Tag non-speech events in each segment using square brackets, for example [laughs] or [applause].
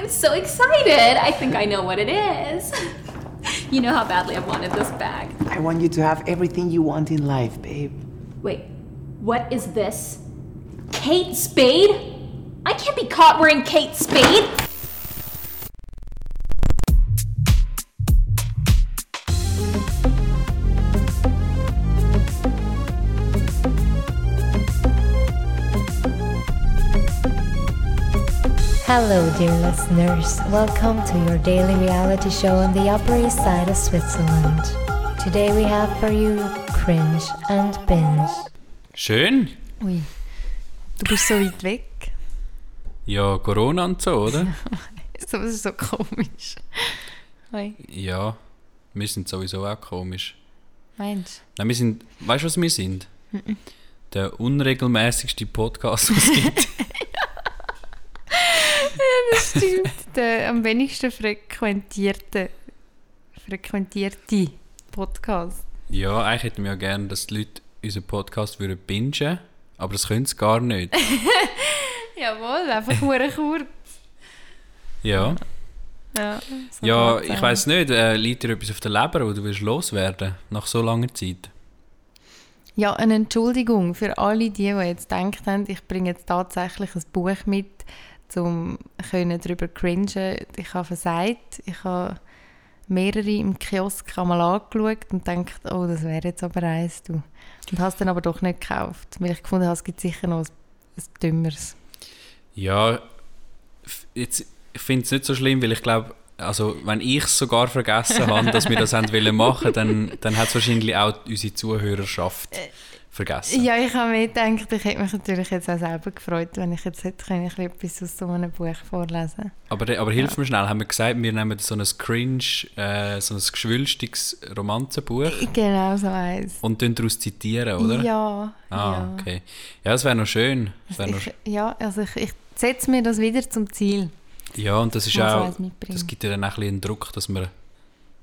I'm so excited. I think I know what it is. [laughs] You know how badly I've wanted this bag. I want you to have everything you want in life, babe. Wait, what is this? Kate Spade? I can't be caught wearing Kate Spade. Hello, dear listeners. Welcome to your daily reality show on the Upper East Side of Switzerland. Today we have for you Cringe and Binge. Schön. Ui, du bist so weit weg. Ja, Corona und so, oder? [laughs] So, das ist so komisch. Ui, ja, wir sind sowieso auch komisch. meinst Nein, wir sind, weißt du, was wir sind? Der unregelmäßigste Podcast, [laughs] was es gibt. [laughs] [laughs] du? Stimmt, der am wenigsten frequentierte, frequentierte Podcast. ja, eigentlich hätten wir ja gerne, dass die Leute unseren Podcast würden bingen aber das können sie gar nicht. [laughs] Jawohl, einfach nur kurz. Ja, Ja, ja ich weiß nicht, äh, liegt dir etwas auf der Leber, wo du willst loswerden nach so langer Zeit? Ja, eine Entschuldigung für alle, die, die jetzt gedacht haben, ich bringe jetzt tatsächlich ein Buch mit, um darüber cringen. Ich habe versagt. Ich habe mehrere im Kiosk einmal angeschaut und gedacht, oh, das wäre jetzt aber eins, du. Und habe es dann aber doch nicht gekauft, weil ich gefunden habe, es gibt sicher noch ein, ein Dümmeres. Ja, jetzt, ich finde es nicht so schlimm, weil ich glaube, also wenn ich es sogar vergessen habe, dass wir das haben wollen machen, dann, dann hat es wahrscheinlich auch unsere Zuhörerschaft vergessen. Ja, ich habe mir gedacht, ich hätte mich natürlich jetzt auch selber gefreut, wenn ich jetzt hätte können, ich etwas aus so einem Buch vorlesen Aber, aber hilf mir schnell, haben wir gesagt, wir nehmen so ein cringe, äh, so ein geschwülstiges Romanzenbuch Genau so eins. und tun daraus zitieren, oder? Ja, Ah, ja. okay. Ja, das wäre noch schön. Wär noch, Ich, ja, also ich, ich setze mir das wieder zum Ziel. ja, und das ist Muss auch, das gibt ja dann auch ein bisschen Druck, dass wir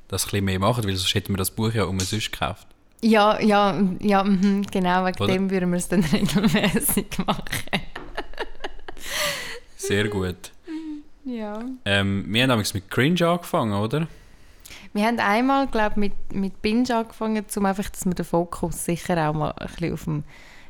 das ein bisschen mehr machen, weil sonst hätten wir das Buch ja umsonst gekauft. Ja, ja, ja, mhm, genau, wegen Oder? dem würden wir es dann [laughs] regelmäßig machen. Sehr gut. Ja. Ähm, wir haben damals mit Cringe angefangen, oder? Wir haben einmal, glaube ich, mit, mit Binge angefangen, um einfach, dass wir den Fokus sicher auch mal ein bisschen auf dem...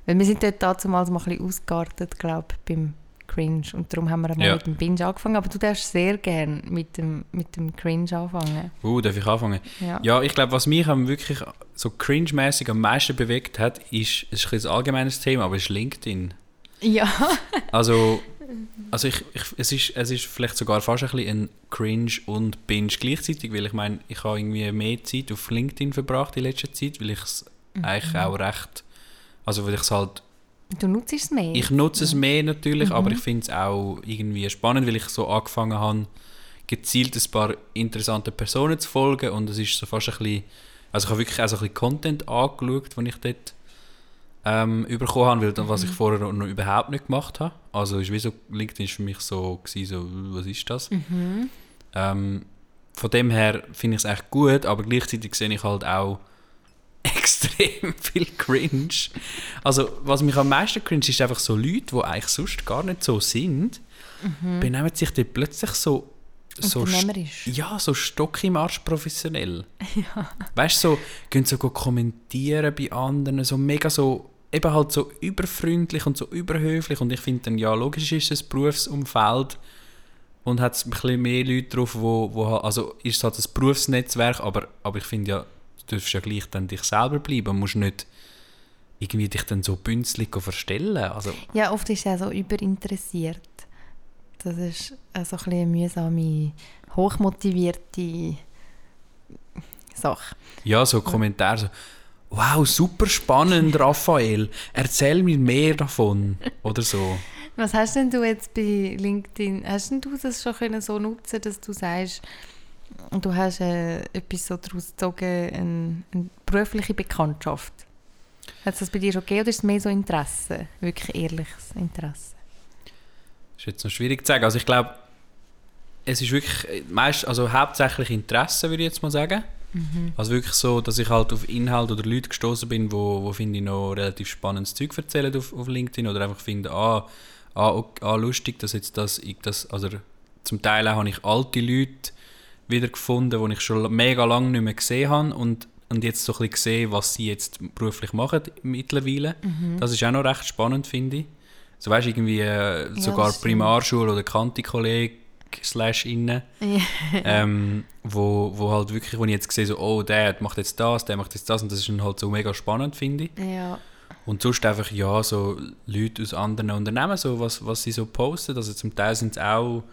Weil wir sind dort damals mal ein bisschen ausgeartet, glaube ich, beim Cringe. Und darum haben wir einmal Ja. mit dem Binge angefangen. Aber du darfst sehr gerne mit dem, mit dem Cringe anfangen. Uh, darf ich anfangen? Ja. Ja, ich glaube, was mich am wirklich so cringe-mäßig am meisten bewegt hat, ist, es ist ein bisschen ein allgemeines Thema, aber ist LinkedIn. Ja. Also, [laughs] also ich, ich, es, ist, es ist vielleicht sogar fast ein bisschen ein Cringe und Binge gleichzeitig, weil ich meine, ich habe irgendwie mehr Zeit auf LinkedIn verbracht in letzter Zeit, weil ich es eigentlich auch recht, also weil ich es halt, Du nutzt es mehr. ich nutze es mehr natürlich, aber ich finde es auch irgendwie spannend, weil ich so angefangen habe, gezielt ein paar interessante Personen zu folgen und es ist so fast ein bisschen, also ich habe wirklich auch so ein bisschen Content angeschaut, den ich dort ähm, bekommen habe, weil, das, was ich vorher noch, überhaupt nicht gemacht habe. Also ist wie so, LinkedIn ist für mich so, gewesen, so was ist das? Ähm, von dem her finde ich es echt gut, aber gleichzeitig sehe ich halt auch [laughs] extrem viel Cringe. Also was mich am meisten cringe ist einfach so Leute, die eigentlich sonst gar nicht so sind, benehmen sich dann plötzlich so so ja, so Stock im Arsch professionell. [laughs] Weißt du, so, gehen so kommentieren bei anderen, so mega so, eben halt so überfreundlich und so überhöflich. Und ich finde dann, ja, logisch ist es ein Berufsumfeld und hat ein bisschen mehr Leute drauf, wo, wo also ist es halt ein Berufsnetzwerk, aber, aber ich finde ja, darfst ja gleich dann dich selber bleiben und musst nicht irgendwie dich dann so bünzlig verstellen. Also, Ja, oft ist er so überinteressiert. Das ist so ein eine mühsame, hochmotivierte Sache. Ja, so Kommentare so, wow, super spannend, Raphael, erzähl mir mehr davon. Oder so. Was hast denn du jetzt bei LinkedIn, hast denn du das schon können so nutzen, dass du sagst, du hast äh, etwas so daraus gezogen, eine, eine berufliche Bekanntschaft? Hat es das bei dir schon gegeben oder ist es mehr so Interesse, wirklich ehrliches Interesse? ist jetzt noch schwierig zu sagen. Also ich glaube, es ist wirklich äh, meist, also hauptsächlich Interesse, würde ich jetzt mal sagen. Also wirklich so, dass ich halt auf Inhalt oder Leute gestoßen bin, wo, wo finde ich noch relativ spannendes Zeug erzählen auf, auf LinkedIn oder einfach finde, ah, ah, ok- ah lustig, dass jetzt das, ich das, also zum Teil auch habe ich alte Leute wieder gefunden, die ich schon mega lange nicht mehr gesehen habe und, und jetzt so ein bisschen gesehen, was sie jetzt beruflich machen mittlerweile. Mhm. Das ist auch noch recht spannend, finde ich. So weißt du, irgendwie äh, sogar das stimmt. Primarschule oder Kanti-Kolleg slash innen, [laughs] Ja. ähm, wo, wo halt wirklich, wo ich jetzt sehe, so, oh, der macht jetzt das, der macht jetzt das und das ist dann halt so mega spannend, finde ich. ja. Und sonst einfach, ja, so Leute aus anderen Unternehmen, so was, was sie so posten. Also zum Teil sind es auch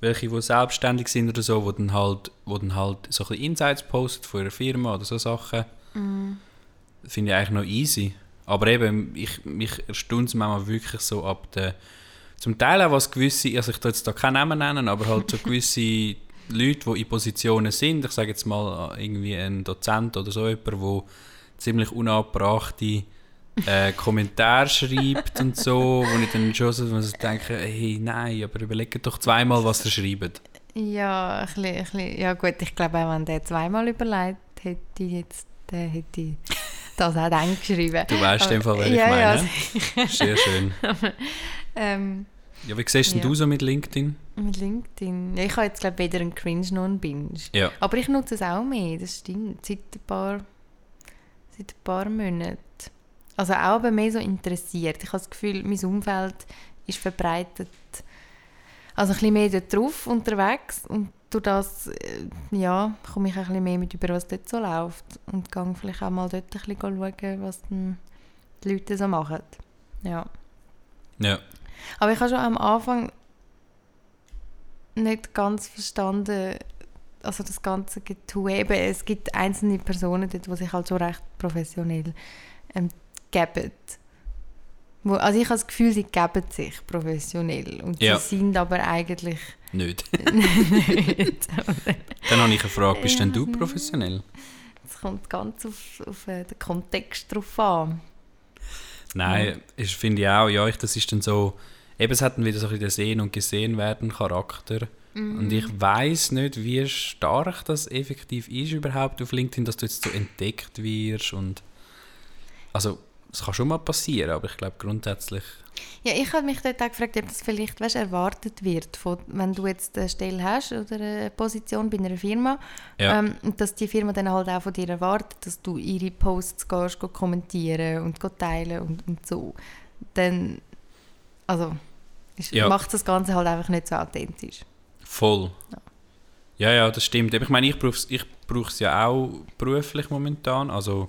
welche, die selbstständig sind oder so, wo dann halt, wo dann halt so ein bisschen Insights posten von ihrer Firma oder so Sachen. Finde ich eigentlich noch easy. Aber eben, ich, mich erstaunt es manchmal wirklich so ab der... Zum Teil auch was gewisse, also ich tue jetzt da keinen Namen nennen, aber halt so [laughs] gewisse Leute, die in Positionen sind, ich sage jetzt mal irgendwie ein Dozent oder so jemand, der ziemlich unabbrachte äh, Kommentare schreibt und so, wo ich dann schon so, ich denke, hey, nein, aber überlegt doch zweimal, was ihr schreibt. Ja, ein bisschen, ein bisschen, ja gut, ich glaube wenn der zweimal überlegt hätte, jetzt, der hätte das auch dann geschrieben. Du weißt in dem Fall, wer ich ja, meine. Ja, Sehr schön. [laughs] ähm, Ja, wie siehst denn Ja. du so mit LinkedIn? mit LinkedIn. Ja, ich habe jetzt glaube weder einen Cringe noch einen Binge. Ja. Aber ich nutze es auch mehr, das stimmt. Seit ein paar, seit ein paar Monaten. Also auch aber mehr so interessiert. Ich habe das Gefühl, mein Umfeld ist verbreitet, also ein bisschen mehr dort drauf unterwegs und durch das äh, ja, komme ich auch ein bisschen mehr mit über, was dort so läuft und gehe vielleicht auch mal dort ein bisschen schauen, was die Leute so machen. Ja. Ja. Aber ich habe schon am Anfang nicht ganz verstanden, also das ganze Getue. Eben, es gibt einzelne Personen dort, die sich halt schon recht professionell ähm, geben. Also ich habe das Gefühl, sie geben sich professionell und Ja. sie sind aber eigentlich Nicht. [laughs] [laughs] nicht. Dann habe ich eine Frage, bist denn du professionell? Es kommt ganz auf, auf äh, den Kontext drauf an. Nein, ich finde ich auch, ja, ich, das ist dann so, eben es hat dann wieder so ein bisschen den Sehen und Gesehen werden Charakter. Und ich weiß nicht, wie stark das effektiv ist überhaupt auf LinkedIn, dass du jetzt so entdeckt wirst und also es kann schon mal passieren, aber ich glaube grundsätzlich Ja, ich habe mich dort auch gefragt, ob das vielleicht weißt, erwartet wird, von, wenn du jetzt eine Stelle hast oder eine Position bei einer Firma, Ja. ähm, und dass die Firma dann halt auch von dir erwartet, dass du ihre Posts gehst, go kommentieren und go teilen und, und so. Dann, also, ist, Ja. macht das Ganze halt einfach nicht so authentisch. voll. Ja, ja, das stimmt. Ich meine, ich brauche es ich brauch's ja auch beruflich momentan, also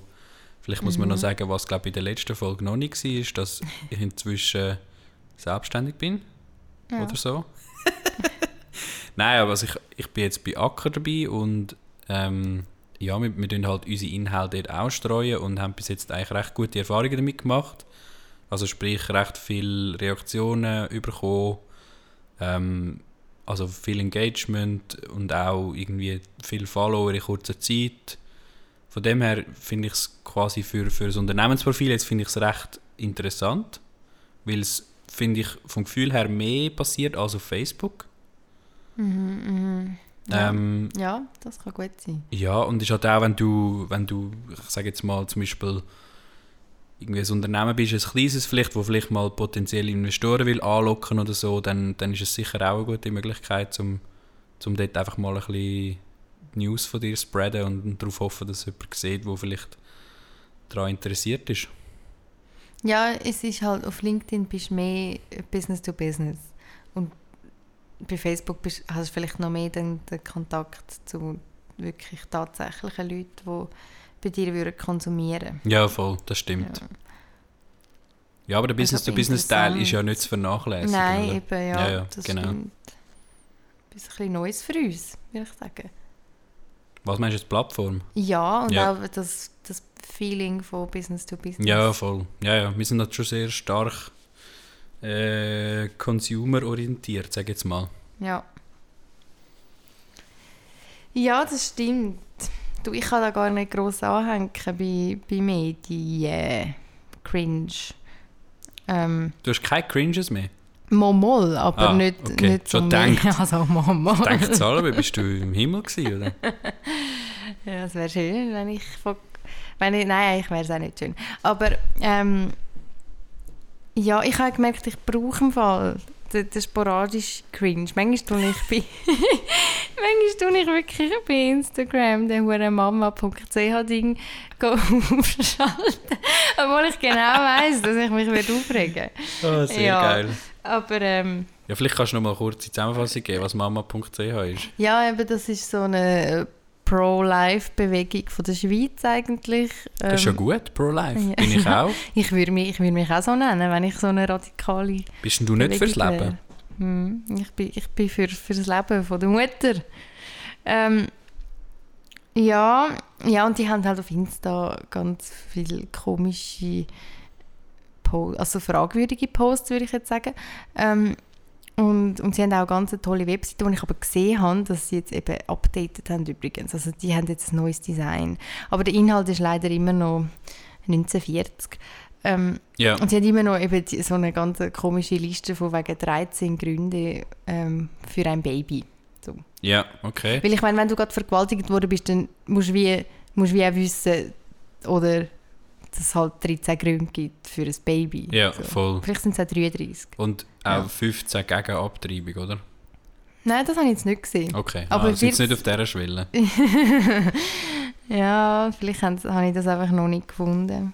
vielleicht muss man noch sagen, was glaube ich in der letzten Folge noch nicht war, ist, dass ich inzwischen selbstständig bin oder so. [laughs] Nein, aber also ich, ich bin jetzt bei Acker dabei und ähm, ja, wir, wir tun halt unsere Inhalte dort ausstreuen und haben bis jetzt eigentlich recht gute Erfahrungen damit gemacht. Also sprich, recht viele Reaktionen bekommen, ähm, also viel Engagement und auch irgendwie viele Follower in kurzer Zeit. Von dem her finde ich es quasi für, für das Unternehmensprofil jetzt finde ich es recht interessant, weil es, finde ich, vom Gefühl her mehr passiert als auf Facebook. Ja. Ähm, Ja, das kann gut sein. ja, und ist halt auch, wenn du, wenn du, ich sage jetzt mal zum Beispiel, irgendwie ein Unternehmen bist, ein kleines vielleicht, wo vielleicht mal potenzielle Investoren will anlocken oder so, dann, dann ist es sicher auch eine gute Möglichkeit, um, um dort einfach mal ein bisschen News von dir spreaden und darauf hoffen, dass jemand sieht, der vielleicht daran interessiert ist. Ja, es ist halt, auf LinkedIn bist du mehr Business to Business. Und bei Facebook bist, hast du vielleicht noch mehr den, den Kontakt zu wirklich tatsächlichen Leuten, die bei dir würden konsumieren Ja, voll, das stimmt. Ja. Ja, aber der Also Business-to-Business-Teil ist ja nicht zu vernachlässigen. Nein, oder? eben, ja, Ja, ja, das genau. stimmt. Das ist ein bisschen Neues für uns, würde ich sagen. Was meinst du jetzt, Plattform? Ja, und Ja. auch das, das Feeling von Business to Business. Ja, voll. Ja, ja. Wir sind halt schon sehr stark äh, consumer-orientiert, sag ich jetzt mal. Ja. Ja, das stimmt. Du, ich kann da gar nicht gross anhängen bei, bei Medien. Cringe. Ähm, Du hast keine Cringes mehr. Momol, aber Ah, nicht, okay. nicht Schon mehr. gedacht. [laughs] Also Momol. Denkt Salbe, bist du im Himmel gewesen, oder? [laughs] Ja, es wäre schön, wenn ich, von, wenn ich... Nein, eigentlich wäre es auch nicht schön. Aber ähm, ja, ich habe gemerkt, ich brauche im Fall der, der sporadisch cringe. Manchmal tue ich bei, [laughs] manchmal tue ich wirklich bei Instagram den hure mama.ch-Ding aufschalten. Obwohl ich genau weiss, dass ich mich werde aufregen Oh, sehr Ja. geil. Aber ähm, Ja, vielleicht kannst du noch mal kurz die Zusammenfassung geben, was mama.ch ist. ja, eben, das ist so eine äh, Pro-Life-Bewegung von der Schweiz eigentlich. Das ist ja Ähm, gut, Pro-Life. ja. Bin ich auch. [laughs] Ich würde mich, ich würd mich auch so nennen, wenn ich so eine radikale Bist denn du nicht fürs Bewegung Leben? Hm, ich bin, ich bin für, für das Leben von der Mutter. Ähm, ja, ja, und die haben halt auf Insta ganz viele komische, po also fragwürdige Posts, würde ich jetzt sagen. Ähm, und, und sie haben auch eine ganz tolle Webseite, wo ich aber gesehen habe, dass sie jetzt eben updated haben übrigens. Also die haben jetzt ein neues Design. Aber der Inhalt ist leider immer noch 1940. Ähm, Ja. und sie haben immer noch eben die, so eine ganz komische Liste von wegen 13 Gründe ähm, für ein Baby. So. Ja, okay. Weil ich meine, wenn du gerade vergewaltigt worden bist, dann musst du wie, musst wie auch wissen, oder dass es halt 13 Gründe gibt für ein Baby. Ja, so. voll. Vielleicht sind es auch 33. Und auch 15 gegen Abtreibung, oder? Nein, das habe ich jetzt nicht gesehen. Okay, Aber ah, sind wird's- nicht auf dieser Schwelle. [laughs] ja, vielleicht habe ich das einfach noch nicht gefunden.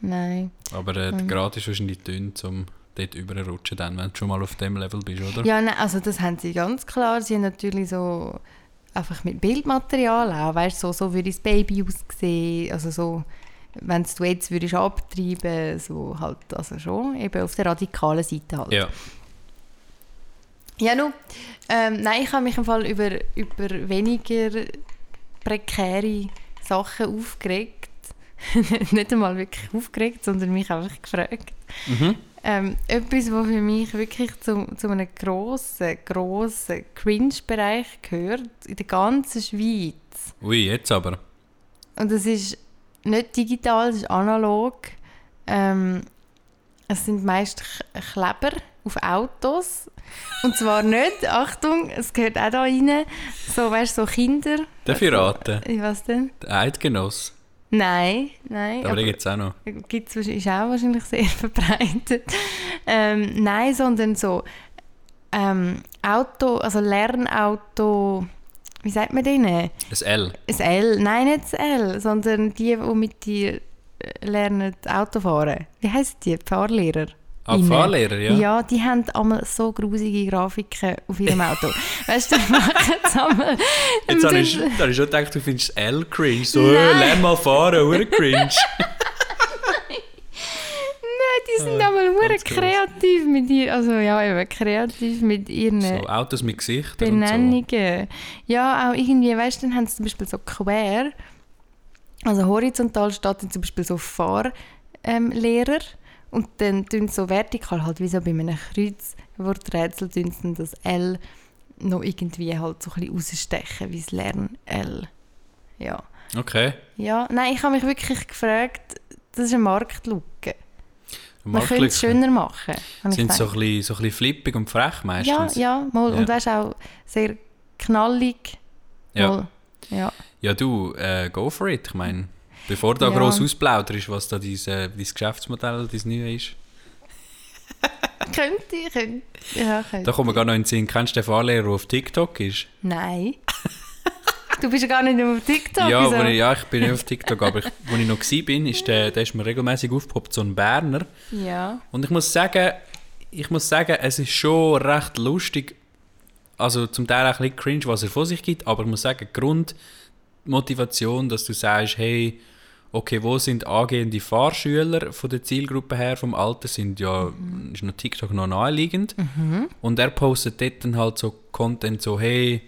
Nein. Aber äh, Mhm. gerade ist wahrscheinlich dünn, um dort überrutschen, dann, wenn du schon mal auf dem Level bist, oder? Ja, nein, also das haben sie ganz klar. Sie haben natürlich so einfach mit Bildmaterial auch, weißt so, so würde das Baby aussehen, also so, wenn du jetzt würdest abtreiben, so halt, also schon, eben auf der radikalen Seite halt. Ja. Ja, nu, ähm, nein, ich habe mich im Fall über, über weniger prekäre Sachen aufgeregt. [laughs] Nicht einmal wirklich aufgeregt, sondern mich einfach gefragt. Mhm. Ähm, etwas, was für mich wirklich zu, zu einem grossen, grossen Cringe-Bereich gehört, in der ganzen Schweiz. Ui, jetzt aber. Und es ist nicht digital, es ist analog. Ähm, es sind meist Kleber auf Autos. Und zwar nicht, [laughs] Achtung, es gehört auch da rein, so, weißt so Kinder. Darf ich raten? Was denn? Der Eidgenoss. Nein, nein. Aber den gibt es auch noch. gibt's, ist auch wahrscheinlich sehr [laughs] verbreitet. Ähm, nein, sondern so ähm, Auto, also Lernauto, wie sagt man denen? Ein L. Ein L, nein, nicht das L, sondern die, die mit dir äh, lernen Auto fahren. Wie heißen die? Fahrlehrer? Ah. Fahrlehrer, ja. Ja, die haben einmal so grusige Grafiken auf ihrem Auto. [laughs] weißt du, die machen es einmal. Jetzt habe ich, da habe ich schon gedacht, du findest L cringe. So, lern mal fahren, hure cringe. [laughs] Sind ganz gross. kreativ mit ihr, also ja, eben kreativ mit ihren So, Autos mit Gesichtern und so. Benennungen. Ja, auch irgendwie, weißt du, dann haben sie zum Beispiel so quer, also horizontal steht zum Beispiel so Fahrlehrer ähm, und dann tun sie so vertikal, halt wie so bei einem Kreuzworträtsel, tun sie das L noch irgendwie halt so ein bisschen rausstechen, wie das Lern-L. Ja. Okay. Ja, nein, ich habe mich wirklich gefragt, das ist eine Marktlücke. Man könnte es schöner machen. Sind so ein, bisschen, so ein bisschen flippig und frech Ja, meistens. ja, mal. Ja. Und weißt auch sehr knallig. Ja. Ja. Ja, du, äh, go for it. Ich meine, bevor du da Ja. gross ausplauderst, was da dein, äh, dein Geschäftsmodell, dein neue ist. [laughs] könnte ich, könnte. Ja, könnte. Da kommen wir gar noch in den Sinn. Kennst du den Fahrlehrer, der auf TikTok ist? Nein. [laughs] du bist ja gar nicht nur auf TikTok. ja, wo ich, ja, ich bin nicht auf TikTok, aber ich, wo ich noch war, ist der, der ist mir regelmäßig aufgepoppt, so ein Berner. ja. Und ich muss sagen, ich muss sagen, es ist schon recht lustig, also zum Teil auch ein bisschen cringe, was er vor sich gibt, aber ich muss sagen, die Grundmotivation, dass du sagst, hey, okay, wo sind angehende Fahrschüler von der Zielgruppe her, vom Alter, sind ja, ist noch TikTok noch naheliegend. Und er postet dort dann halt so Content, so, hey,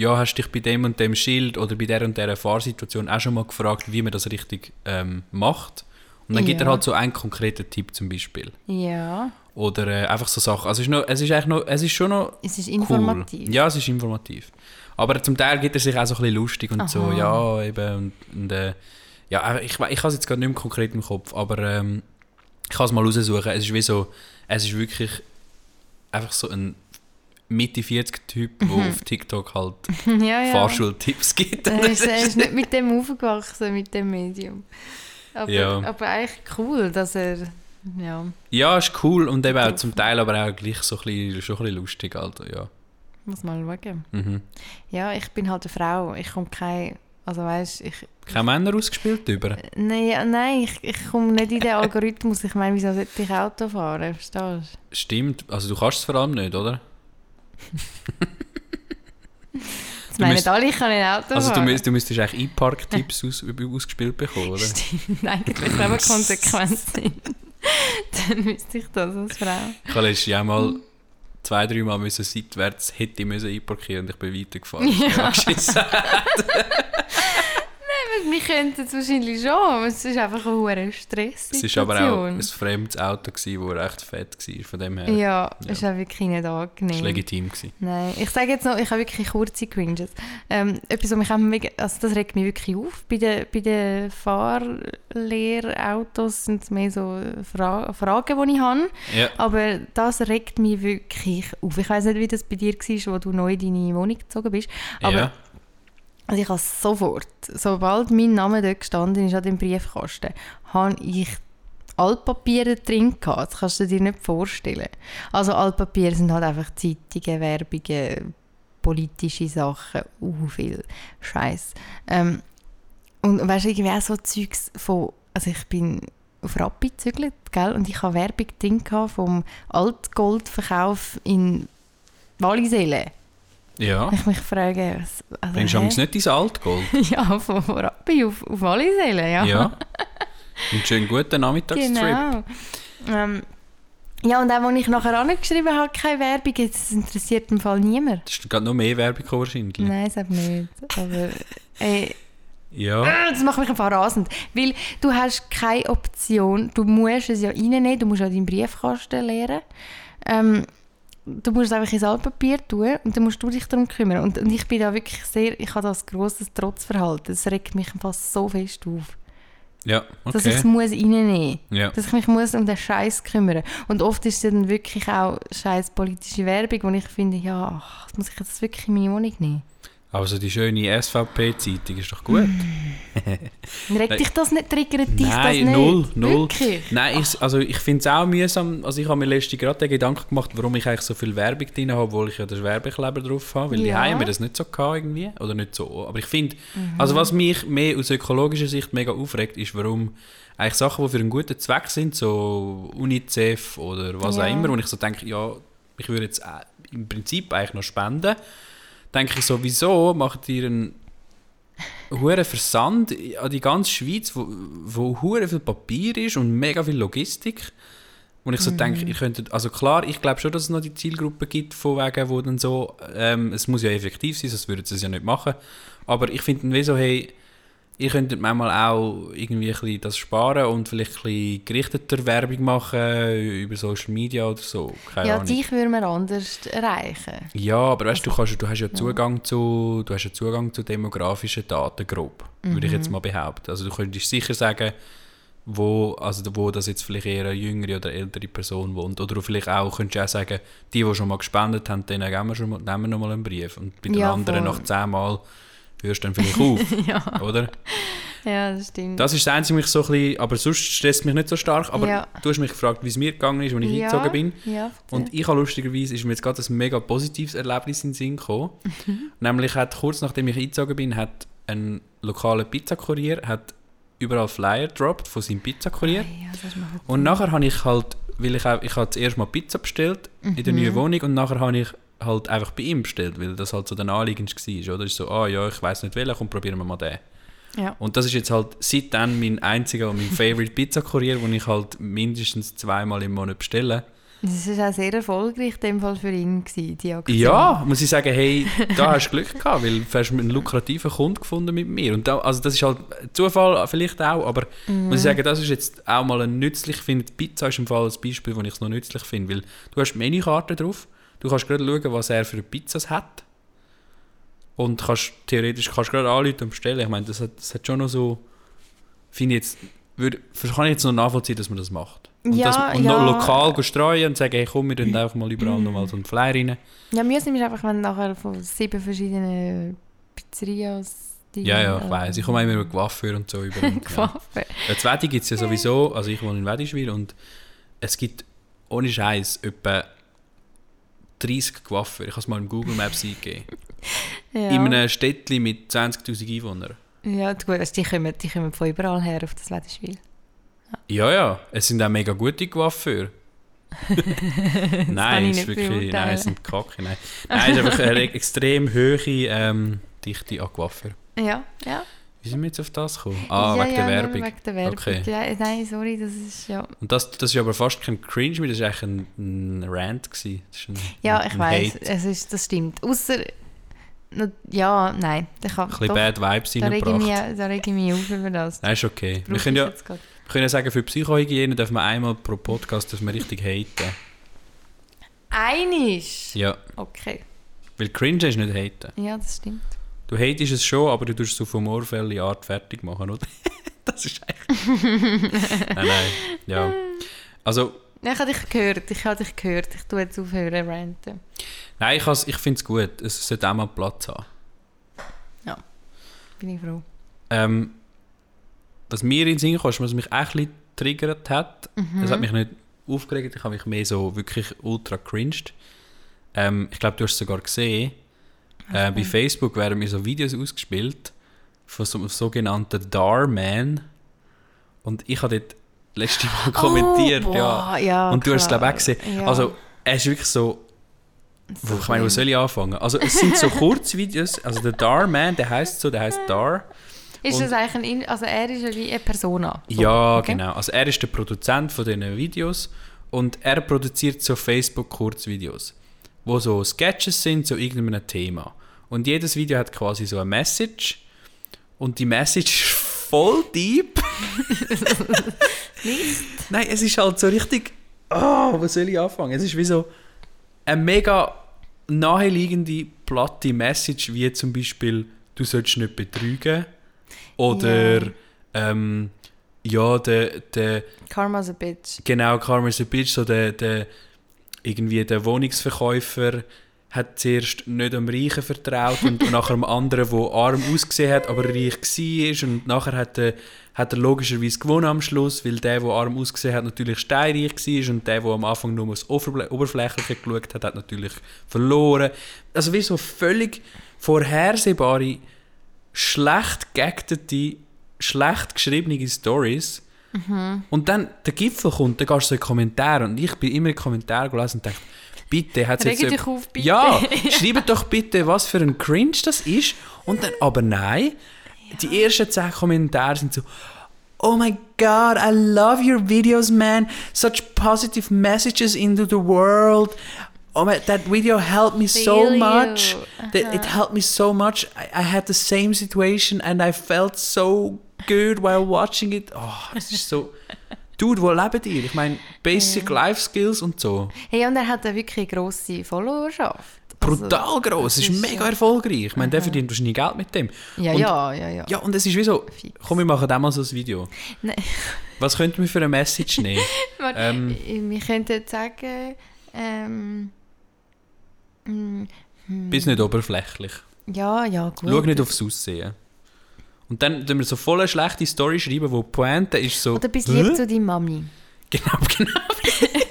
ja, hast dich bei dem und dem Schild oder bei der und der Fahrsituation auch schon mal gefragt, wie man das richtig ähm, macht? Und dann gibt er Ja. halt so einen konkreten Tipp zum Beispiel. Ja. Oder äh, einfach so Sachen. Also es ist, noch, es ist eigentlich noch, es ist schon noch Es ist cool. informativ. Ja, es ist informativ. Aber zum Teil gibt er sich auch so ein bisschen lustig und so, Aha. ja, eben, und, und äh, ja, ich, we- ich habe es jetzt gerade nicht mehr konkret im Kopf, aber ähm, ich kann es mal raussuchen. Es ist wie so, es ist wirklich einfach so ein Mitte 40 Typ, der auf TikTok halt [laughs] ja, ja. Fahrschultipps gibt. [laughs] Er ist, er ist nicht mit dem [laughs] aufgewachsen, mit dem Medium. Aber, Ja. aber eigentlich cool, dass er, Ja, Ja, ist cool und eben auch zum Teil aber auch gleich so ein bisschen, schon ein bisschen lustig, Alter, ja. muss mal schauen. Mhm. Ja, ich bin halt eine Frau. Ich komme kein... Also weißt ich... Keine Männer ausgespielt über? Nein, nein ich, ich komme nicht in den Algorithmus. Ich meine, wieso sollte ich Auto fahren? Verstehst du? Stimmt, also du kannst es vor allem nicht, oder? Das meinen müsst- alle, ich kann nicht Auto Also du, müsst, du müsstest eigentlich E-Park-Tipps [laughs] aus, ausgespielt bekommen, oder? Stimmt, eigentlich, wir konsequent [laughs] dann müsste ich das als Frau. Ich habe letztes Jahr mal zwei, drei Mal müssen seitwärts hätte ich müssen einparkieren und ich bin weitergefahren. [laughs] Ja. Ich. Wir könnten es wahrscheinlich schon, aber es ist einfach ein hoher Stress. Es war aber auch ein fremdes Auto, gewesen, das recht fett war. Von dem her Ja, es ist auch wirklich nicht war angenehm. es legitim. Gewesen. Nein, ich sage jetzt noch, ich habe wirklich kurze Cringes. Ähm, etwas, was mich auch mega, also das regt mich wirklich auf. Bei den, bei den Fahrlehrautos sind es mehr so Fra Fragen, die ich habe. Ja. Aber das regt mich wirklich auf. Ich weiß nicht, wie das bei dir war, wo du neu in deine Wohnung gezogen bist. Aber ja. Also ich habe sofort, sobald mein Name dort gestanden ist an dem Briefkasten, habe ich Altpapiere drin gehabt. Das kannst du dir nicht vorstellen. Also Altpapiere sind halt einfach Zeitungen, Werbungen, politische Sachen, uh, viel Scheiß. Ähm, und weißt du, irgendwie auch so Zeugs von, also ich bin auf Rappi gezügelt, gell, und ich habe Werbung drin gehabt vom Altgoldverkauf in Wallisellen. Ja. Ich mich frage, was, also, Bringst du nicht dein Altgold? [laughs] Ja, von Rappi auf, auf Wallisellen, ja. Ja. [laughs] Einen schönen guten Nachmittagstrip. Genau. Ähm, ja, und auch, als ich nachher angeschrieben habe, keine Werbung, das interessiert im Fall niemand. Das ist gerade noch mehr Werbung wahrscheinlich. Nein, das nicht. Aber ey, Ja. äh, das macht mich einfach rasend. Weil du hast keine Option, du musst es ja reinnehmen, du musst ja deinen Briefkasten leeren. Ähm, du musst es einfach ins Altpapier tun und dann musst du dich darum kümmern. Und, und ich bin da wirklich sehr, ich habe das grosses Trotzverhalten. Das regt mich fast so fest auf. Ja, dass ich es okay. muss reinnehmen muss. Ja. Dass ich mich muss um den Scheiß kümmern Und oft ist es dann wirklich auch scheiß politische Werbung, wo ich finde, ja, ach, muss ich jetzt wirklich in meine Wohnung nehmen? Also die schöne SVP-Zeitung ist doch gut. [laughs] Regt dich das nicht, triggert dich das Nein, nicht? null, null. Wirklich? Nein, ich, also ich finde es auch mühsam. Also ich habe mir letztens gerade den Gedanken gemacht, warum ich eigentlich so viel Werbung drin habe, obwohl ich ja den Werbekleber drauf habe. Weil die Ja. haben mir das nicht so gehabt irgendwie. Oder nicht so. Aber ich finde, Mhm. also was mich mehr aus ökologischer Sicht mega aufregt, ist, warum eigentlich Sachen, die für einen guten Zweck sind, so UNICEF oder was Ja. auch immer, wo ich so denke, ja, ich würde jetzt äh, im Prinzip eigentlich noch spenden, denke ich so, wieso macht ihr einen hohen Versand an die ganze Schweiz, wo, wo hure viel Papier ist und mega viel Logistik. Und ich so denke, ihr könntet, also klar, ich glaube schon, dass es noch die Zielgruppe gibt, von wegen, wo dann so, ähm, es muss ja effektiv sein, sonst würden sie es ja nicht machen. Aber ich finde dann wie so, hey, ihr könntet manchmal auch irgendwie ein bisschen das sparen und vielleicht ein bisschen gerichteter Werbung machen über Social Media oder so. Keine Ja, Ahnung. dich würde man anders erreichen. Ja, aber weißt du, du, Also, kannst, du hast ja Zugang zu, du hast ja Zugang zu demografischen Daten grob, würde ich Mhm. jetzt mal behaupten. Also du könntest sicher sagen, wo, also wo das jetzt vielleicht eher eine jüngere oder ältere Person wohnt. Oder du vielleicht auch könntest du auch sagen, die, die schon mal gespendet haben, denen geben wir, schon mal, nehmen wir noch mal einen Brief. Und bei den Ja, anderen voll. nach zehnmal hörst du dann vielleicht auf, [laughs] ja. oder? ja, das stimmt. Das ist das Einzige, was mich so ein bisschen, aber sonst stresst mich nicht so stark. Aber Ja. du hast mich gefragt, wie es mir gegangen ist, als ich ja, eingezogen bin. Ja, Und ich habe lustigerweise, ist mir jetzt gerade ein mega positives Erlebnis in den Sinn gekommen. [laughs] Nämlich hat kurz nachdem ich eingezogen bin, hat ein lokaler Pizzakurier hat überall Flyer gedroppt von seinem Pizzakurier. ja, das ist mal Und nachher habe ich halt, weil ich, auch, ich habe zuerst mal Pizza bestellt in der neuen Wohnung und nachher habe ich halt einfach bei ihm bestellt, weil das halt so der Anliegend war. Oder ist so, ah ja, ich weiß nicht welchen, komm, probieren wir mal den. Ja. Und das ist jetzt halt seitdem mein einziger und mein Favorite Pizzakurier, den ich halt mindestens zweimal im Monat bestelle. Das war auch sehr erfolgreich in dem Fall für ihn, gewesen, die Aktion. Ja, muss ich sagen, hey, da hast du Glück gehabt, weil du hast einen lukrativen Kunden gefunden mit mir. Und da, also das ist halt Zufall vielleicht auch, aber muss ich sagen, das ist jetzt auch mal ein nützlich, ich finde, Pizza ist im Fall ein Beispiel, wo ich es noch nützlich finde, weil du hast die Menükarte drauf, du kannst gerade schauen, was er für Pizzas hat und kannst theoretisch kannst gerade anrufen und bestellen. Ich meine, das hat, das hat schon noch so, finde jetzt, würde, kann ich jetzt noch nachvollziehen, dass man das macht. Und, Ja, das, und ja. noch lokal streuen und sagen, hey, komm, wir tun einfach mal überall noch mal so einen Flyer rein. Ja, mühsam ist einfach, wenn du nachher von sieben verschiedenen Pizzerias die Ja, ja, ich weiss. Ich komme immer mit Coiffeur und so [laughs] über. und, ja. Das Wetti gibt es ja sowieso, also ich wohne in Wedischwil und es gibt ohne Scheiß etwa 30 Coiffeur. Ich habe es mal im Google Maps eingegeben. [laughs] Ja, In einem Städtchen mit 20'000 Einwohnern. ja gut, also die, kommen, die kommen von überall her auf das Wetterspiel. Ja, ja, es sind auch mega gute Coiffeure. [laughs] nein, ist wirklich, nein, es sind Kacke. Nein, nein es ist einfach eine [laughs] extrem hohe ähm, Dichte an Coiffeur. Ja, ja. Wie sind wir jetzt auf das gekommen? Ah, ja, wegen ja, der Werbung. Wegen der Werbung. Okay. Ja, nein, sorry, das ist ja... Und das, das ist aber fast kein Cringe mehr, das war eigentlich ein, ein Rant. Gewesen. Das ist ein, Ja, ein, ich weiß, es ist, das stimmt. Außer, ja, nein, kann Ein bisschen doch, Bad Vibes ich reingebracht. da rege ich mich auf über das. Nein, ist okay. Wir können ich ja wir können ja sagen, für Psychohygiene dürfen wir einmal pro Podcast dass wir richtig haten. Einisch! Ja, Okay, weil Cringe ist nicht haten. ja, das stimmt. Du hatest es schon, aber du tust es auf humorvolle Art fertig machen, oder? [laughs] das ist eigentlich... [laughs] nein, nein, ja. Also, Ja, Ich habe dich gehört, ich habe dich gehört. Ich tue jetzt aufhören ranten. nein, ich, has- ich finde es gut. Es sollte auch mal Platz haben. Bin ich froh. Ähm, was mir in den Sinn kam, ist, was mich auch ein bisschen triggert hat. Es hat mich nicht aufgeregt, ich habe mich mehr so wirklich ultra cringed. Ähm, ich glaube, du hast es sogar gesehen. Äh, bei Facebook werden mir so Videos ausgespielt von so einem sogenannten Darman. Und ich habe dort letztes Mal kommentiert. oh, ja. boah, ja. Und du hast es glaube ich auch gesehen. Ja. Also, er ist wirklich so. So ich meine, wo soll ich anfangen? Also, es sind so Kurzvideos. Also, der Darman, der heißt so, der heißt Dar. Ist und- das eigentlich ein... In also er ist ja wie eine Persona. So, Ja, okay? genau. Also er ist der Produzent von diesen Videos und er produziert so Facebook-Kurzvideos, wo so Sketches sind zu irgendeinem Thema. Und jedes Video hat quasi so eine Message und die Message ist voll deep. [laughs] Nein, es ist halt so richtig. Oh, wo soll ich anfangen? Es ist wie so eine mega naheliegende platte Message, wie zum Beispiel, du sollst nicht betrügen. Oder, Ja. ähm, ja, der, der, Karma's a bitch. genau, Karma's a Bitch, so der, der, irgendwie der Wohnungsverkäufer hat zuerst nicht am Reichen vertraut und, und [laughs] nachher am anderen, der arm ausgesehen hat, aber reich war. Und nachher hat er, hat er logischerweise gewonnen am Schluss, weil der, der arm ausgesehen hat, natürlich steinreich war und der, der am Anfang nur aufs Oberfl Oberflächliche geschaut hat, hat natürlich verloren. Also wie so völlig vorhersehbare, schlecht geactete, schlecht geschriebene Stories. Und dann der Gipfel kommt, dann gehst du so in Kommentare und ich bin immer in Kommentare gelesen und dachte, bitte, hat jetzt... dich auf, bitte. Ja, [laughs] schreibt doch bitte, was für ein Cringe das ist. Und dann, aber nein, die ersten zehn Kommentare sind so, Oh my god, I love your videos, man. Such positive messages into the world. Oh my, that video helped me so Feel you. much. That it helped me so much. I, I had the same situation and I felt so good while watching it. Oh, es ist so. Dude, wo lebt ihr? Ich meine, Basic Life Skills und so. Hey, und er hat eine wirklich grosse Followerschaft. Also, Brutal gross. Es ist ist mega ja- erfolgreich. Ich meine, der verdient wahrscheinlich Geld mit dem. Ja, und, ja, ja, ja. Ja, und es ist wie so, Fix. komm, wir machen mal so ein Video. Nein. Was könnten wir für eine Message [laughs] nehmen? Ähm, wir könnten jetzt sagen, ähm, mm, Bist nicht oberflächlich. ja, ja, gut. Schau nicht aufs Aussehen. Und dann tun wir so voll eine schlechte Story schreiben, wo die Pointe ist so... Oder bist lieb zu deiner Mami. [laughs] Genau, genau. [laughs]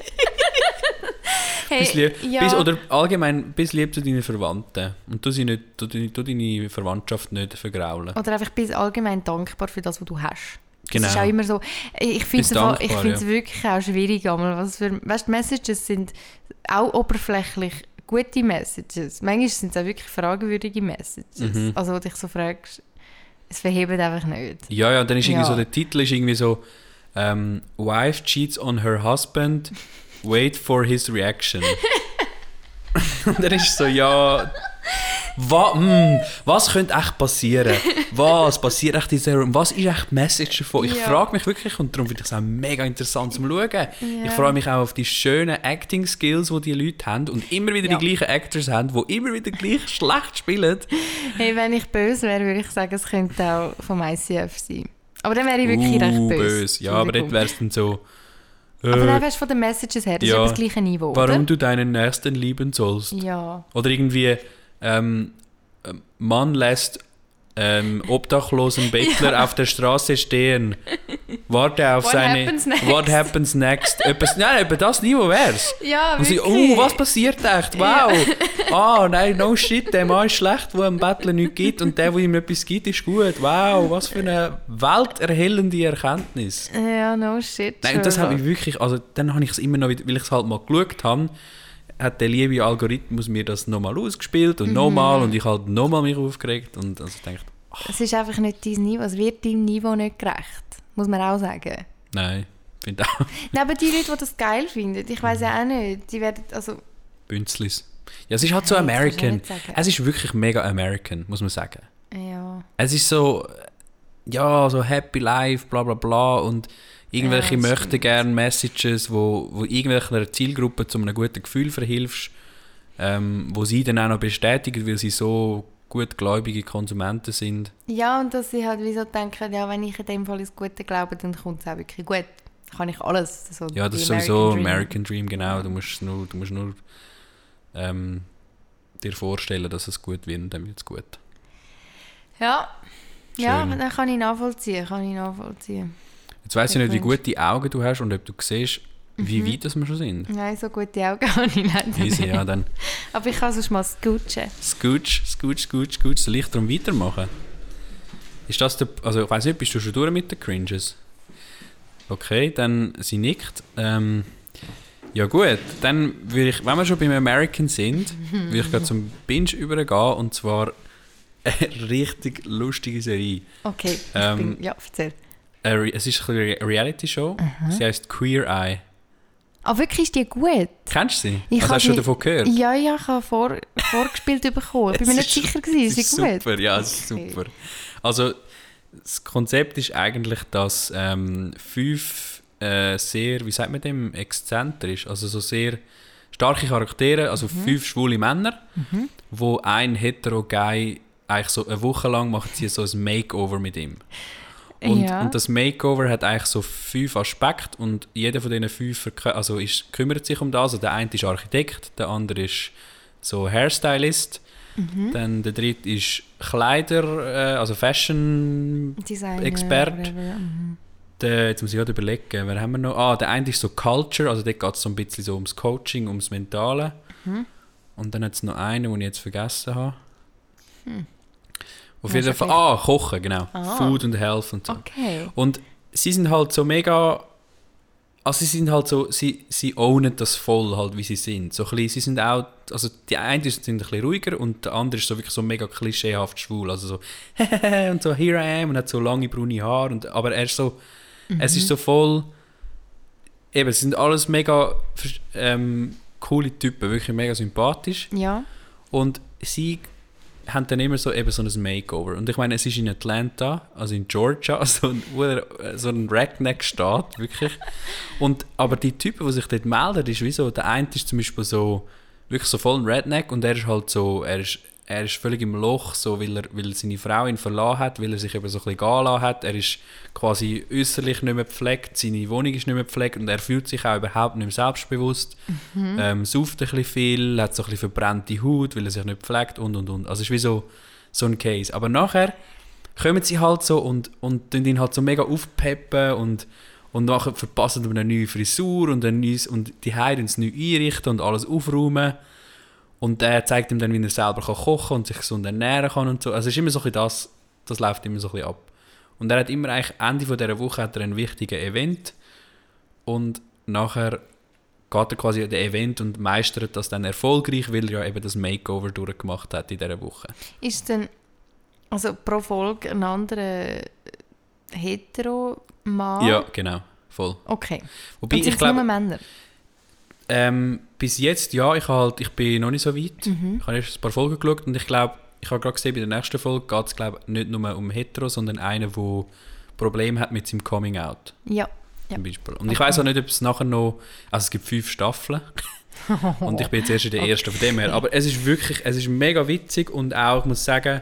Hey, Bis lieb, ja, bis, oder allgemein, bis lieb zu deinen Verwandten. Und du, sie nicht, du, du, deine Verwandtschaft nicht vergraulen. oder einfach bist allgemein dankbar für das, was du hast. Genau. Das ist auch immer so, ich finde es ja. wirklich auch schwierig, einmal, was für, weißt, Messages sind auch oberflächlich gute Messages. Manchmal sind es auch wirklich fragwürdige Messages. Mhm. Also, wo dich so fragst, es verhebt einfach nicht. Ja, ja, dann ist irgendwie Ja. so, der Titel ist irgendwie so, ähm, Wife cheats on her husband, wait for his reaction. [laughs] und dann ist so, ja, wa, hm, was könnte echt passieren? Was passiert echt in und was ist echt die Message davon? Ich Ja. frage mich wirklich, und darum finde ich es auch mega interessant zum Schauen. Ich Ja. freue mich auch auf die schönen Acting-Skills, die die Leute haben und immer wieder Ja. die gleichen Actors haben, die immer wieder gleich schlecht spielen. Hey, wenn ich böse wäre, würde ich sagen, es könnte auch vom ICF sein. Aber dann wäre ich wirklich recht Uh, böse. Ja, aber dort wäre es dann so... Aber äh, dann wärst du von den Messages her, das ja. ist etwa das gleiche Niveau, Warum oder? du deinen Nächsten lieben sollst. Ja. Oder irgendwie, ähm, Mann lässt ähm, obdachlosen [laughs] Bettler auf der Straße stehen. Warte auf What seine. happens next? What happens next? Etwas, [laughs] nein, eben das Niveau wär's. Ja, Und sie, wirklich. oh, was passiert echt? Wow! [laughs] Ah, nein, no shit, der Mann ist schlecht, wo einem Bettler nichts gibt und der, wo ihm etwas gibt, ist gut. Wow, was für eine welterhellende Erkenntnis. Ja, no shit. Nein, und das habe ich wirklich, also dann habe ich es immer noch, weil ich es halt mal geschaut habe, hat der liebe Algorithmus mir das nochmal ausgespielt Mhm. und nochmal und ich halt nochmal mich aufgeregt und also dachte, Es ist einfach nicht dein Niveau, es wird deinem Niveau nicht gerecht. Muss man auch sagen. nein, finde auch [laughs] Nein, aber die Leute, die das geil finden, ich weiß ja auch nicht, die werden, also, Bünzlis. Ja, es ist halt so du American. Es ist wirklich mega American, muss man sagen. ja. Es ist so, ja, so Happy Life, bla bla bla und irgendwelche Ja, stimmt. gerne Messages, wo, wo irgendwelcher Zielgruppe zu einem guten Gefühl verhilfst, ähm, wo sie dann auch noch bestätigen, weil sie so gutgläubige Konsumenten sind. Ja, und dass sie halt wieso denken, ja, wenn ich in dem Fall ins Gute glaube, dann kommt es auch wirklich gut. Kann ich alles. So Ja, das ist sowieso Dream. American Dream, genau. Du musst nur, du musst nur ähm, dir vorstellen, dass es gut wird und dann wird es gut. Ja. Ja, dann kann ich nachvollziehen, kann ich nachvollziehen. Jetzt weiss ich Ich nicht, wie gute Augen du hast und ob du siehst, wie weit das wir schon sind. Nein, so gute Augen [laughs] habe ich leider Easy, nicht. ja, dann Aber ich kann sonst mal scoochen. Scooch, Scooch, Scooch, Scooch, soll ich darum weitermachen? Ist das der, also ich weiß nicht, bist du schon durch mit den Cringes? Okay, dann sie nickt. Ähm, ja gut, dann würde ich, wenn wir schon beim American sind, [laughs] würde ich gerade zum Binge übergehen und zwar [laughs] eine richtig lustige Serie. Okay, ich Ähm, bin, ja, erzähl. Re- Es ist eine Re- Reality-Show, sie heißt Queer Eye. Ah, wirklich, ist die gut? Kennst du sie? Ich also hast du schon davon gehört? Ja, ja, ich habe vor, [laughs] vorgespielt bekommen. Ich bin mir nicht sicher, gewesen. Es ist ist sie gut? super, ja, es ist Okay. super. Also, das Konzept ist eigentlich, dass ähm, fünf äh, sehr, wie sagt man dem, exzentrisch, also so sehr starke Charaktere, also Mhm. fünf schwule Männer, wo ein hetero-guy eigentlich so eine Woche lang macht sie so ein Makeover mit ihm. Und, Ja. und das Makeover hat eigentlich so fünf Aspekte und jeder von diesen fünf also ist, kümmert sich um das. Also der eine ist Architekt, der andere ist so Hairstylist, Mhm. dann der dritte ist Kleider, äh, also Fashion. Designer, Expert. whatever, mhm. Der, jetzt muss ich gerade überlegen, wer haben wir noch? Ah, der eine ist so Culture, also dort geht es so ein bisschen so ums Coaching, ums Mentale. Mhm. Und dann hat es noch einen, den ich jetzt vergessen habe. Auf jeden Fall, ah, Kochen, genau. Ah. Food und Health und so. Okay. Und sie sind halt so mega. Also sie sind halt so, sie, sie ownen das voll halt, wie sie sind. So ein bisschen, sie sind auch, also die einen sind ein bisschen ruhiger und der andere ist so wirklich so mega klischeehaft schwul. Also so, [laughs] und so, here I am und hat so lange braune Haare. Und, aber er ist so, es ist so voll, eben, es sind alles mega ähm, coole Typen, wirklich mega sympathisch. Ja. Und sie haben dann immer so, eben so ein Makeover. Und ich meine, es ist in Atlanta, also in Georgia, [laughs] so ein, er- so ein Redneck-Staat, wirklich. Und, aber die Typen, die sich dort melden, ist wie so, der eine ist zum Beispiel so, wirklich so voll ein Redneck und er ist halt so, er ist, er ist völlig im Loch, so, weil, er, weil seine Frau ihn verlassen hat, weil er sich eben so ein bisschen gehen hat. Er ist quasi äußerlich nicht mehr gepflegt, seine Wohnung ist nicht mehr gepflegt und er fühlt sich auch überhaupt nicht mehr selbstbewusst. Ähm, sauft ein bisschen viel, hat so ein bisschen verbrannte Haut, weil er sich nicht pflegt und und und. Also es ist wie so, so ein Case. Aber nachher kommen sie halt so und, und tun ihn halt so mega aufpeppen und, und nachher verpassen ihm eine neue Frisur und, ein neues, und die Heiden neu einrichten und alles aufräumen. Und er zeigt ihm dann, wie er selber kann kochen und sich gesund ernähren kann und so. Also es ist immer so ein das, das läuft immer so ein bisschen ab. Und er hat immer eigentlich, Ende von dieser Woche hat er einen wichtigen Event und nachher geht er quasi an den Event und meistert das dann erfolgreich, weil er ja eben das Makeover durchgemacht hat in dieser Woche. Ist denn, also pro Folge ein anderer hetero-Mann? Ja, genau, voll. Okay. Wobei Und sind ich glaube, Männer? Ähm, bis jetzt, ja, ich, halt, ich bin noch nicht so weit. Mhm. Ich habe erst ein paar Folgen geschaut und ich glaube, ich habe gerade gesehen, bei der nächsten Folge geht es glaube nicht nur um Hetero, sondern einen, der Probleme hat mit seinem Coming Out Ja. Ja. zum Beispiel. Und ich weiß auch nicht, ob es nachher noch, also es gibt fünf Staffeln [laughs] und ich bin jetzt erst in der ersten von dem her. Aber es ist wirklich, es ist mega witzig und auch, ich muss sagen,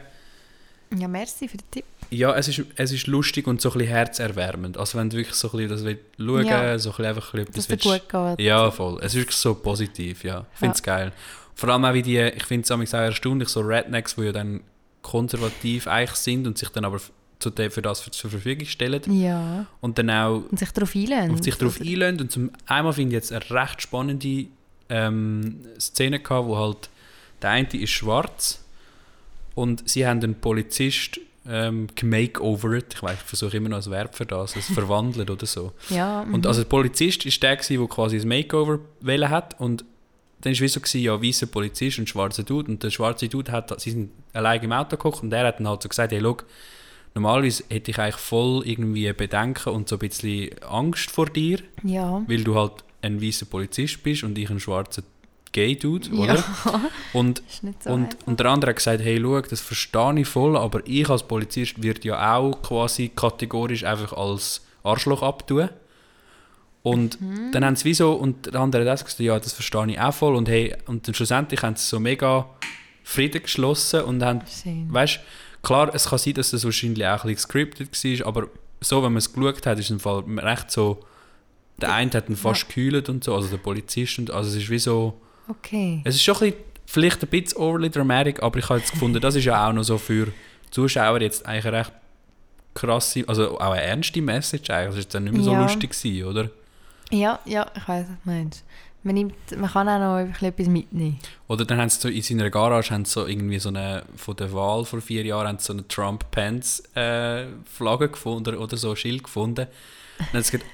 Ja, merci für den Tipp. Ja, es ist, es ist lustig und so ein bisschen herzerwärmend. Also wenn du wirklich so ein bisschen das willst schauen Ja. so ein bisschen einfach ein bisschen Dass dir willst- gut geht. Ja, voll. Es ist wirklich so positiv, ja. Ich finde es geil. Vor allem auch wie die, ich finde es auch erstaunlich, so Rednecks, die ja dann konservativ eigentlich sind und sich dann aber zu dem, für das zur Verfügung stellen. Ja. Und dann auch Und sich darauf einlösen. und sich darauf einlösen. Und zum einmal finde ich jetzt eine recht spannende ähm, Szene gehabt, wo halt der eine ist schwarz und sie haben einen Polizist ähm, gemakeovert. Ich weiß, ich versuche immer noch ein Verb für das, es verwandelt oder so. [laughs] Ja, Und mhm. also der Polizist ist der, gewesen, der quasi ein Makeover wählen hat und dann war es so, gewesen, ja, weißer Polizist und schwarzer Dude und der schwarze Dude hat, sie sind alleine im Auto gekocht und der hat dann halt so gesagt, hey, schau, normalerweise hätte ich eigentlich voll irgendwie Bedenken und so ein bisschen Angst vor dir, ja. weil du halt ein weißer Polizist bist und ich ein schwarzer Gay-Dude, Ja. oder? Und, [laughs] Ist nicht so und, einfach. und der andere hat gesagt, hey, schau, das verstehe ich voll, aber ich als Polizist wird ja auch quasi kategorisch einfach als Arschloch abtun. Und Mhm. dann haben sie wie so, und der andere hat gesagt, ja, das verstehe ich auch voll. Und hey, und dann schlussendlich haben sie so mega Frieden geschlossen und haben, Schön. weißt klar, es kann sein, dass das wahrscheinlich auch ein bisschen gescriptet war, aber so, wenn man es geschaut hat, ist es im Fall recht so, der eine hat ihn fast gekühlt und so, also der Polizist, und, also es ist wie so, Okay. es ist schon ein bisschen, vielleicht ein bisschen overly dramatic, aber ich habe jetzt gefunden, das ist ja auch noch so für Zuschauer jetzt eigentlich eine recht krasse, also auch eine ernste Message eigentlich. Das ist dann nicht mehr so Ja. lustig gewesen, oder? Ja, ja, ich weiß, was du meinst. Man, nimmt, man kann auch noch etwas mitnehmen. Oder dann haben sie so in seiner Garage haben sie so irgendwie so eine, von der Wahl vor vier Jahren haben sie so eine Trump-Pence-Flagge gefunden oder, oder so ein Schild gefunden. Und dann haben sie gesagt,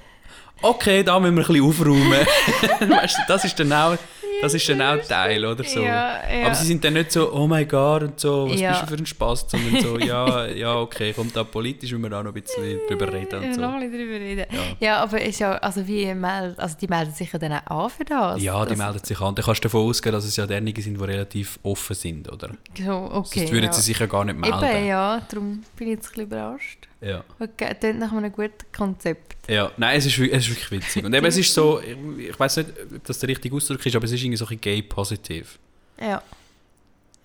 okay, da müssen wir ein bisschen aufräumen. [laughs] weißt du, das ist dann auch, das ist dann auch Teil, oder so. Ja, ja. Aber sie sind dann nicht so, oh mein Gott und so, was Ja. bist du für ein Spaß, sondern so, ja, ja, okay, kommt da politisch, müssen wir da noch ein bisschen drüber reden und Noch so. ein bisschen drüber reden. Ja. Aber ist ja, also wie meldet, also die melden sich ja dann auch an für das. Ja, die das, melden sich an. Dann kannst du davon ausgehen, dass es ja diejenigen sind, die relativ offen sind, oder? So, okay. Sonst würden sie sich ja gar nicht melden. Eben, ja, darum bin ich jetzt ein bisschen überrascht. Ja. Okay, klingt nach einem guten Konzept. Ja, nein, es ist, es ist wirklich witzig. Und eben, es ist so, ich, ich weiß nicht, ob das der richtige Ausdruck ist, aber es ist irgendwie so ein gay-positiv. Ja.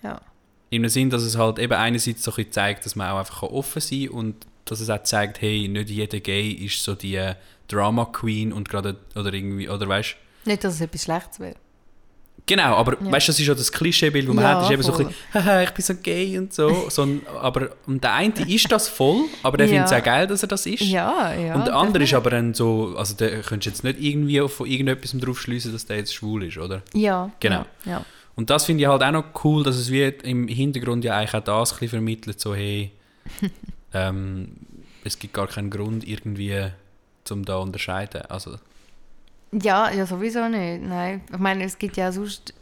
Ja. In dem Sinn, dass es halt eben einerseits so ein zeigt, dass man auch einfach offen sein kann und dass es auch zeigt, hey, nicht jeder Gay ist so die Drama Queen und gerade, oder irgendwie, oder weißt Nicht, dass es etwas Schlechtes wäre. Genau, aber Ja. weißt du, das ist ja das Klischeebild, das man Ja, hat, ist eben so ein voll. bisschen, haha, ich bin so gay und so. [laughs] so ein, aber, und der eine ist das voll, aber der Ja. findet es auch geil, dass er das ist. Ja, ja. und der andere ist aber dann so, also der könntest du jetzt nicht irgendwie von irgendetwas drauf schließen, dass der jetzt schwul ist, oder? Ja. Genau. Ja. Und das finde ich halt auch noch cool, dass es wie im Hintergrund ja eigentlich auch das ein bisschen vermittelt, so hey, [laughs] ähm, es gibt gar keinen Grund irgendwie, zum da unterscheiden. Also, Ja, ja, sowieso nicht. Nein. Ich meine, es gibt ja sonst.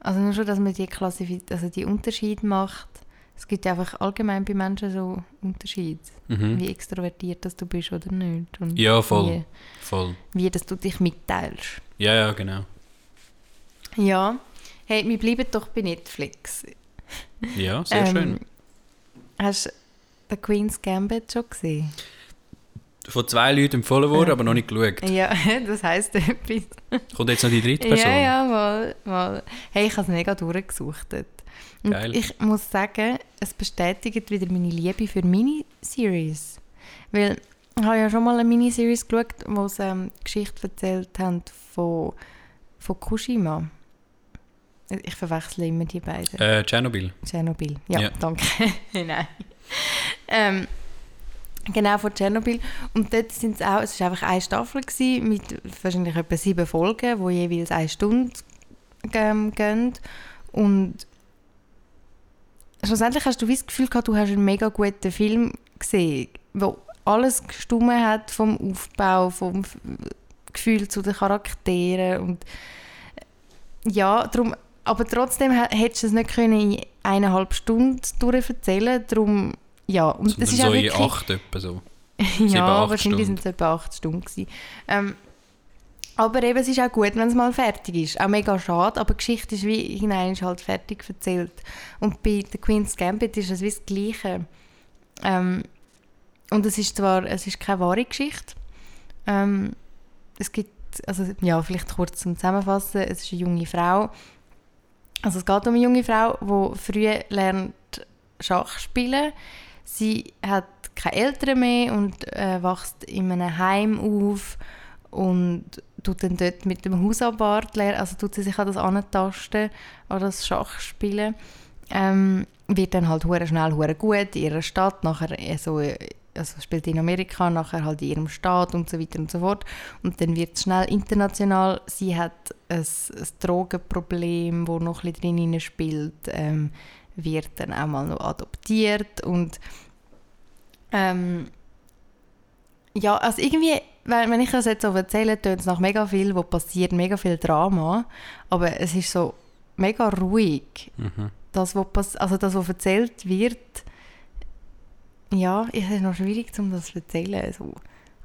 Also nur schon, dass man die Klassif also die Unterschied macht. Es gibt ja einfach allgemein bei Menschen so Unterschied, mhm. wie extrovertiert dass du bist oder nicht. Und Ja, voll. Wie, voll. wie dass du dich mitteilst. Ja, ja, genau. Ja. Hey, wir bleiben doch bei Netflix. Ja, sehr Ähm, schön. Hast du The Queen's Gambit schon gesehen? Von zwei Leuten empfohlen worden, aber noch nicht geschaut. Ja, [laughs] das heisst etwas. Kommt jetzt noch die dritte Person? Ja, ja, mal, mal. Hey, ich habe es mega durchgesucht. Und Geil. ich muss sagen, es bestätigt wieder meine Liebe für Miniseries. Weil ich habe ja schon mal eine Miniseries geschaut, wo sie ähm, Geschichte erzählt haben von, von Fukushima. Ich verwechsle immer die beiden. Äh, Tschernobyl. Tschernobyl. Ja, Ja. danke. [laughs] Nein. Ähm, genau, von Tschernobyl. Und dort sind es auch, es war einfach eine Staffel gewesen, mit wahrscheinlich etwa sieben Folgen, die jeweils eine Stunde ähm, gehen. Und schlussendlich hast du das Gefühl gehabt, du hast einen mega guten Film gesehen, wo alles gestummen hat vom Aufbau, vom Gefühl zu den Charakteren und ja, darum, aber trotzdem hä- hättest du es nicht können in eineinhalb Stunden durcherzählen darum, ja, und Sondern das ist so auch in wirklich, acht etwa so. [laughs] Ja, wahrscheinlich sind es etwa acht Stunden gewesen. Ähm, aber eben, es ist auch gut, wenn es mal fertig ist. Auch mega schade, aber die Geschichte ist wie hinein halt fertig erzählt. Und bei The Queen's Gambit ist es wie das Gleiche. Ähm, und es ist zwar, es ist keine wahre Geschichte. Ähm, es gibt, also ja, vielleicht kurz zum Zusammenfassen, es ist eine junge Frau. Also es geht um eine junge Frau, die früh lernt Schach spielen. Sie hat keine Eltern mehr und äh, wächst in einem Heim auf und tut dann dort mit dem Hausabwart lernen, also tut sie sich an das Antasten, an das Schachspielen. Ähm, wird dann halt hure schnell hure gut in ihrer Stadt, nachher äh, so, äh, also spielt in Amerika, nachher halt in ihrem Staat und so weiter und so fort. Und dann wird es schnell international. Sie hat ein, ein Drogenproblem, wo noch ein bisschen drin spielt, ähm, wird dann auch mal noch adoptiert und ähm, ja, also irgendwie, wenn, wenn ich das jetzt so erzähle, tönt es nach mega viel, wo passiert, mega viel Drama, aber es ist so mega ruhig. Mhm. Das, was, also das, was erzählt wird, ja, es ist noch schwierig, um das zu erzählen, so.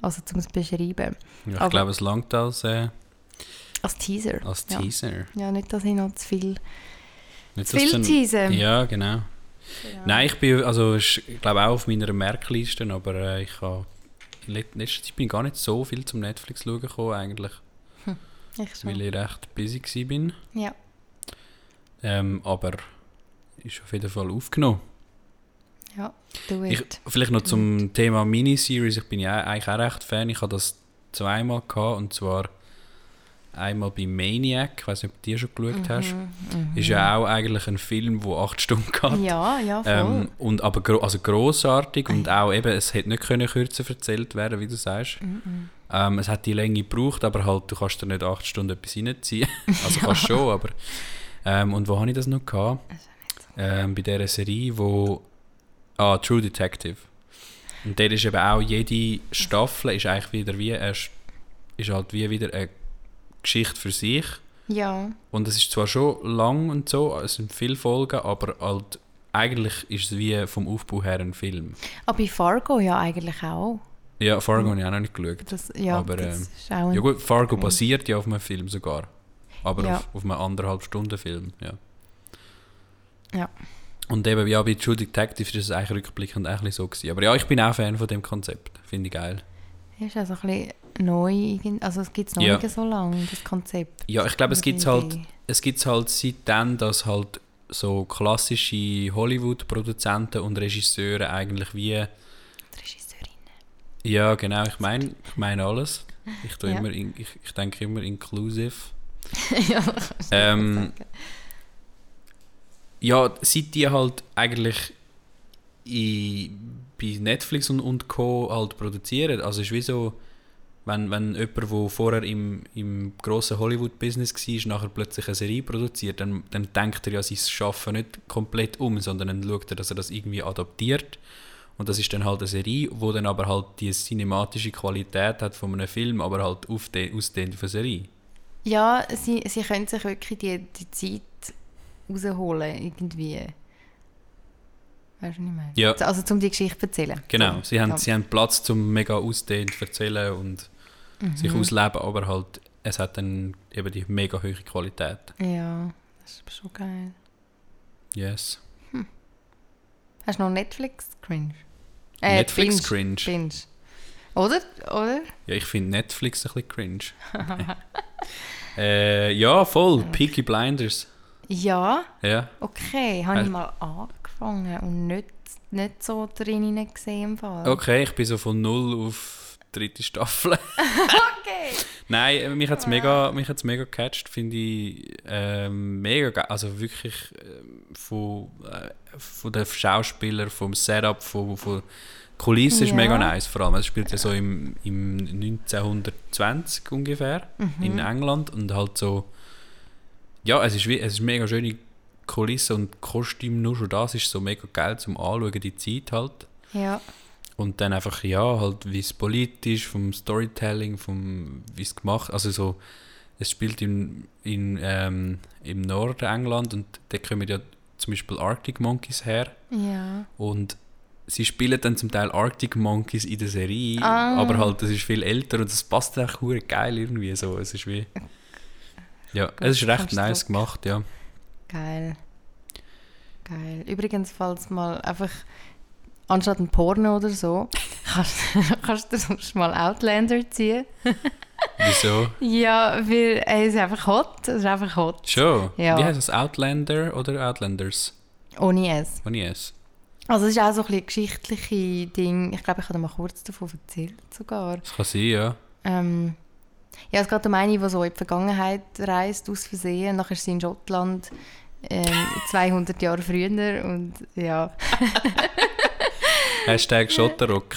also um es zu beschreiben. Ja, ich Aber- glaube, es langt als, äh, Als Teaser. als Ja. Teaser. Ja, nicht, dass ich noch zu viel, Nicht, viel dann- tease. Ja, genau. Nein, ich bin, also ich glaube auch auf meiner Merkliste, aber äh, ich habe in let- letzter Zeit bin ich gar nicht so viel zum Netflix schauen gekommen eigentlich, Ich schon. weil ich recht busy bin. Ja. Ähm, aber ist auf jeden Fall aufgenommen. Ja, do Ich, it. vielleicht noch zum Thema Miniseries. Ich bin ja eigentlich auch recht Fan. Ich hatte das zweimal gehabt, und zwar einmal bei Maniac. Ich weiß nicht, ob du die schon geschaut hast. Ist ja auch eigentlich ein Film, der acht Stunden geht. Mhm. Ja, ja, voll. Ähm, und aber gro also grossartig und auch eben, es hätte nicht können kürzer erzählt werden, wie du sagst. Mhm. Ähm, es hat die Länge gebraucht, aber halt, du kannst da nicht acht Stunden etwas reinziehen. [laughs] Also kannst schon, aber... Ähm, und wo habe ich das noch gehabt? Ähm, bei dieser Serie, wo... Ah, True Detective. Und der ist eben auch, jede Staffel ist eigentlich wieder wie... Eine, ist halt wie wieder eine Geschichte für sich. ja, Und es ist zwar schon lang und so, es sind viele Folgen, aber halt eigentlich ist es wie vom Aufbau her ein Film. aber bei Fargo ja eigentlich auch. Ja, Fargo habe ich auch noch nicht geschaut. Das, ja, Aber, ähm, Ja gut, Fargo Mhm. basiert ja auf einem Film sogar. Aber Ja. auf, auf einem anderthalb Stunden Film, ja. Ja. Und eben, ja, bei True Detective ist es eigentlich rückblickend bisschen so gewesen. Aber ja, ich bin auch Fan von dem Konzept. Finde ich geil. ist also ein bisschen neu, also es gibt es noch Ja. nicht so lange, das Konzept. Ja, ich glaube, es gibt die halt, es gibt's halt seitdem, dass halt so klassische Hollywood-Produzenten und Regisseure eigentlich wie Die Regisseurin. Ja, genau. Ich meine ich meine alles. Ich, tue Ja. immer in, ich, ich denke immer inclusive. [laughs] ja, Ähm. Ja, seit die halt eigentlich in, bei Netflix und, und Co. halt produzieren. Also es ist wie so, wenn, wenn jemand, der vorher im, im grossen Hollywood-Business war, nachher plötzlich eine Serie produziert, dann, dann denkt er ja sein Schaffen nicht komplett um, sondern dann schaut er, dass er das irgendwie adaptiert. Und das ist dann halt eine Serie, wo dann aber halt die cinematische Qualität hat von einem Film, aber halt aufde- ausdehnt auf eine Serie. Ja, sie, sie können sich wirklich die, die Zeit rausholen, irgendwie. Weißt du, was ich meine? Ja. Also, um die Geschichte zu erzählen. Genau, sie haben, ja. sie haben Platz zum mega ausdehnt zu erzählen und sich Mhm. ausleben, aber halt, es hat dann eben die mega hohe Qualität. Ja, das ist schon geil. Yes. Hast du noch Netflix Cringe? Netflix Binge. cringe. Oder? Oder? Ja, ich finde Netflix ein bisschen cringe. [laughs] [laughs] äh, ja, voll. Peaky Blinders. Ja, Ja. okay. Habe ich Hast- mal angefangen und nicht, nicht so drin gesehen im Fall. Okay, ich bin so von null auf dritte Staffel. [laughs] Okay. Nein, äh, mich hat es mega, mich hat's mega gecatcht, finde ich ähm, mega geil. Also wirklich ähm, von, äh, von den Schauspielern, vom Setup, von, von Kulissen ist Ja. mega nice. Vor allem, es spielt ja so im, im 1920 ungefähr in England und halt so, ja, es ist, wie, es ist mega schöne Kulisse und Kostüm, nur schon das ist so mega geil zum Anschauen, die Zeit halt. Ja. Und dann einfach, ja, halt, wie es politisch, vom Storytelling, vom, wie es gemacht also so, es spielt in, in, ähm, im Norden England und da kommen ja zum Beispiel Arctic Monkeys her Ja. und sie spielen dann zum Teil Arctic Monkeys in der Serie, Ah. aber halt, das ist viel älter und das passt einfach hure geil irgendwie so, es ist wie, ja, es ist recht nice du- gemacht, ja. Geil. Geil. Übrigens, falls mal einfach anstatt ein Porno oder so, [laughs] kannst, kannst du sonst mal Outlander ziehen. Wieso? Ja, weil er ist einfach hot. Es ist einfach hot. Schon? Ja. Wie heißt das? Outlander oder Outlanders? Ohne es. Wenn ich es. Also es ist auch so ein bisschen geschichtliche Ding. Ich glaube, ich habe mal kurz davon erzählt sogar. Das kann sein, ja. Ähm, ja, es geht um eine, die so in die Vergangenheit reist, aus Versehen. Nachher ist sie in Schottland ähm, [laughs] 200 Jahre früher und ja. [laughs] Hashtag Schotterrock.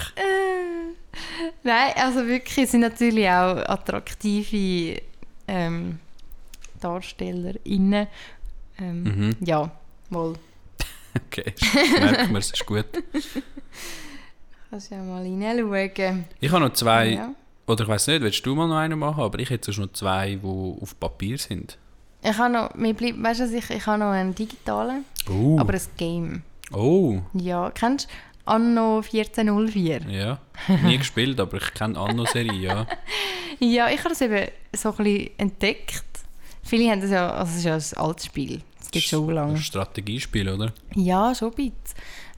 Nein, also wirklich sind natürlich auch attraktive ähm, DarstellerInnen. Ähm, Mhm. Ja, wohl. Okay, merken wir, es ist gut. Kannst ja mal hineinschauen. Ich habe noch zwei, Ja. oder ich weiß nicht, willst du mal noch einen machen, aber ich hätte sonst noch zwei, die auf Papier sind. Ich habe noch, mir bleibt, weißt du, ich, ich habe noch einen digitalen, Oh, aber ein Game. oh Ja, kennst du Anno 1404? ja. Nie gespielt, aber ich kenne Anno-Serie, ja. [laughs] Ja, ich habe das eben so ein bisschen entdeckt. Viele haben das ja, also es ist ja ein altes Spiel. Es gibt schon Ein lange. Strategiespiel, oder? Ja, schon ein bisschen.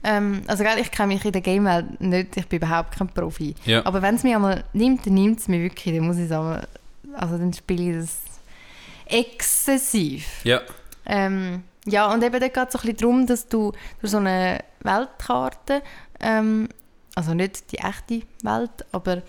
Ähm, also gell, ich kenne mich in der Game-Welt nicht, ich bin überhaupt kein Profi. Ja. Aber wenn es mich einmal nimmt, dann nimmt es mich wirklich, dann muss ich sagen, also dann spiele ich das exzessiv. Ja. Ähm, ja, und eben dort geht es so ein bisschen darum, dass du durch so eine Weltkarte, ähm, also nicht die echte Welt, aber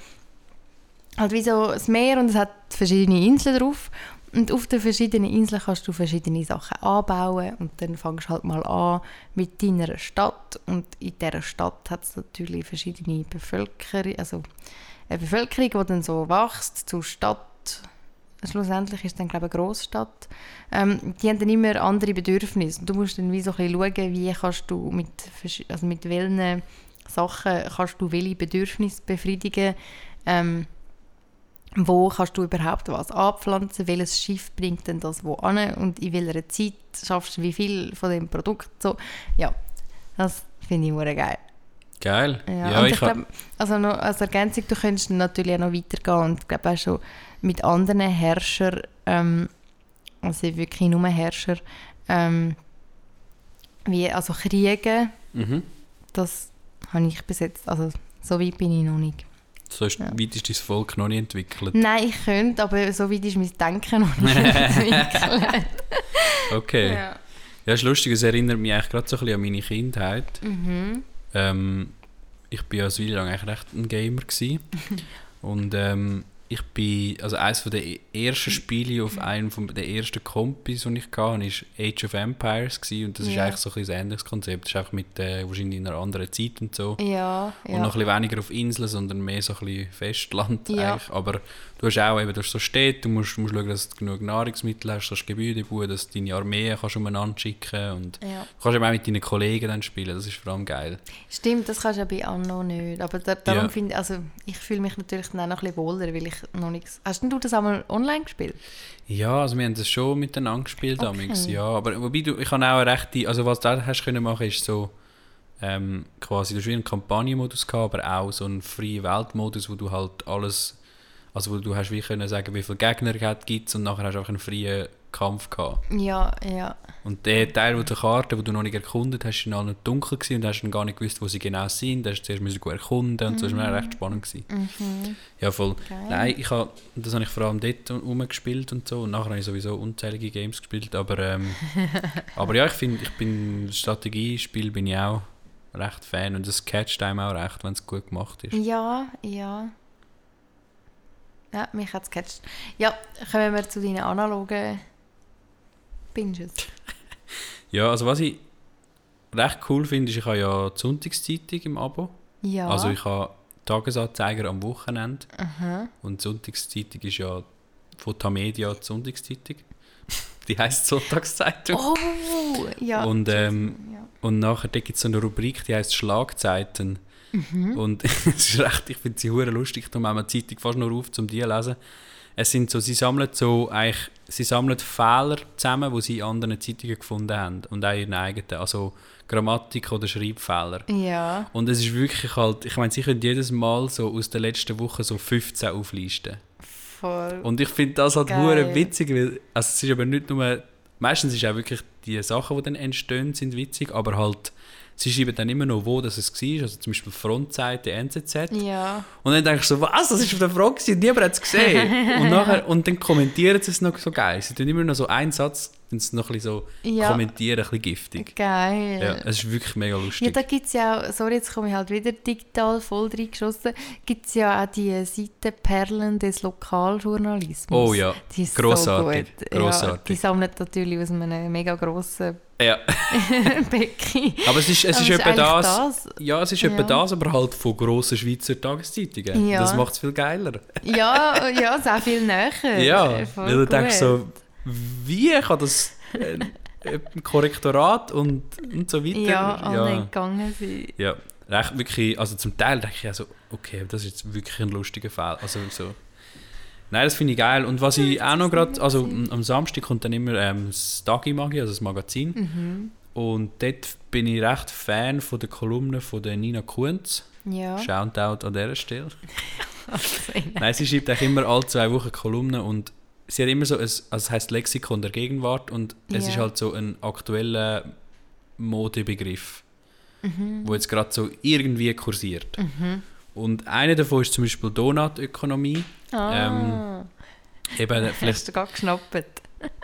halt wie so das Meer und es hat verschiedene Inseln drauf und auf den verschiedenen Inseln kannst du verschiedene Sachen anbauen und dann fängst du halt mal an mit deiner Stadt und in dieser Stadt hat es natürlich verschiedene Bevölkerung, also eine Bevölkerung, die dann so wächst zur Stadt. Schlussendlich ist es dann, glaube ich, eine Grossstadt. Ähm, die haben dann immer andere Bedürfnisse. Und du musst dann wie so ein bisschen schauen, wie kannst du mit, also mit welchen Sachen kannst du welche Bedürfnisse befriedigen. Ähm, wo kannst du überhaupt was anpflanzen, welches Schiff bringt denn das wo an und in welcher Zeit schaffst du wie viel von dem Produkt. So, ja, das finde ich hure geil. Geil. Ja, Ja, und ich, ich glaube, also noch als Ergänzung, du könntest natürlich auch noch weitergehen und glaube auch schon mit anderen Herrschern, ähm, also wirklich nur Herrscher, ähm, wie also Kriege, Mhm. das habe ich bis jetzt, also so weit bin ich noch nicht. So ist, Ja. weit ist dein Volk noch nicht entwickelt. Nein, ich könnte, aber so weit ist mein Denken noch nicht [laughs] entwickelt. Okay. Ja. ja. ist lustig, es erinnert mich eigentlich gerade so ein bisschen an meine Kindheit. Mhm. Ähm, ich bin ja eine Weile lang eigentlich recht ein Gamer [laughs] und ähm, ich bin, also eines von der ersten Spiele auf einem von der ersten Kompis, die ich hatte, war Age of Empires gsi und das ist Ja. eigentlich so ein, ein ähnliches Konzept. Das ist einfach mit äh, wahrscheinlich in einer anderen Zeit und so. Ja, Und ja. noch ein bisschen weniger auf Inseln, sondern mehr so ein bisschen Festland Ja. eigentlich. Aber du hast auch eben, du hast so Städte, du musst, musst schauen, dass du genug Nahrungsmittel hast, dass du Gebäude bauen, dass du deine Armee kannst umeinander schicken und ja. du kannst eben auch mit deinen Kollegen dann spielen, das ist vor allem geil. Stimmt, das kannst du ja bei Anno nicht. Aber da, darum Ja. finde ich, also ich fühle mich natürlich dann auch noch ein bisschen wohler, weil ich noch nichts... Hast denn du das einmal online gespielt? Ja, also wir haben das schon miteinander gespielt Okay. damals, ja. Aber wobei du, ich habe auch eine rechte, also was du da hast können machen, ist so ähm, quasi, du hast wie einen Kampagnenmodus gehabt, aber auch so einen freien Weltmodus, wo du halt alles, also du hast wie können sagen, wie viele Gegner es gibt und nachher hast du einfach einen freien Kampf gehabt. Ja, ja. Und der Teil der Karte, wo du noch nicht erkundet hast, war noch nicht dunkel gewesen und hast dann gar nicht gewusst, wo sie genau sind. Da hast du zuerst müssen gut erkunden und so das war mir recht spannend. Gewesen. Mhm. Ja, voll. Geil. Nein, ich habe, das habe ich vor allem dort rumgespielt und so. Und nachher habe ich sowieso unzählige Games gespielt. Aber, ähm, [laughs] aber ja, ich finde, ich bin Strategiespiel bin ich auch recht Fan und es catcht einem auch recht, wenn es gut gemacht ist. Ja, ja. Ja, mich hat es gecatcht. Ja, kommen wir zu deinen analogen Binges. [laughs] Ja, also was ich recht cool finde, ist, ich habe ja die Sonntagszeitung im Abo. Ja. Also ich habe Tagesanzeiger am Wochenende. Aha. Und die Sonntagszeitung ist ja von Tamedia die Sonntagszeitung. [laughs] Die heisst Sonntagszeitung. Oh, ja. Und, ähm, ja. Und nachher gibt es so eine Rubrik, die heißt Schlagzeiten. Mhm. Und [laughs] es ist recht, ich finde sie hure lustig, darum haben wir die Zeitung fast nur auf, um die zu lesen. Es sind so, sie sammeln so eigentlich, sie sammeln Fehler zusammen, die sie in anderen Zeitungen gefunden haben und auch ihren eigenen, also Grammatik- oder Schreibfehler. ja. Und es ist wirklich halt, ich meine, sie können jedes Mal so aus der letzten Woche so 15 auflisten. Voll. Und ich finde das halt hure witzig, weil also es ist aber nicht nur, meistens ist auch wirklich die Sachen, die dann entstehen, sind witzig, aber halt, sie schreiben dann immer noch, wo das es war, also zum Beispiel Frontseite NZZ. ja. Und dann denkst du so, was, das ist auf der Front gewesen, niemand hat es gesehen. [laughs] und, nachher, und dann kommentieren sie es noch so geil. Sie tun immer noch so einen Satz, es noch ein bisschen so Ja. kommentieren, ein bisschen giftig. Geil. Ja, es ist wirklich mega Ja, lustig. da gibt es ja auch, sorry, jetzt komme ich halt wieder digital voll reingeschossen, gibt es ja auch die Seite Perlen des Lokaljournalismus. Oh ja, die ist grossartig, so gut. Ja, grossartig. die sammelt natürlich aus einem mega grossen ja. [laughs] Becken. Aber es ist, es ist Aber etwa eigentlich das, Ja, es ist etwa Ja. das, aber halt von grossen Schweizer Tageszeitungen. Ja. Das macht es viel geiler. Ja, ja, sehr viel näher. Ja, Voll weil du denkst so, wie kann das äh, ein Korrektorat und, und so weiter. Ja, alle ja. gegangen sind. ja, recht wirklich, also zum Teil denke ich also, okay, das ist jetzt wirklich ein lustiger Fall. Also so. Nein, das finde ich geil. Und was ich auch noch gerade, also am am Samstag kommt dann immer ähm, das Dagi Magi, also das Magazin. Mhm. Und dort bin ich recht Fan von der Kolumne von der Nina Kunz. Ja. Shoutout an dieser Stelle. [laughs] Also, Nein, sie schreibt eigentlich immer alle zwei Wochen Kolumnen und sie hat immer so, ein, also es heißt Lexikon der Gegenwart und es Ja. ist halt so ein aktueller Modebegriff, Mhm. wo jetzt gerade so irgendwie kursiert. Und einer davon ist zum Beispiel Donutökonomie. Ah, Eben hast vielleicht, du gerade geschnappt.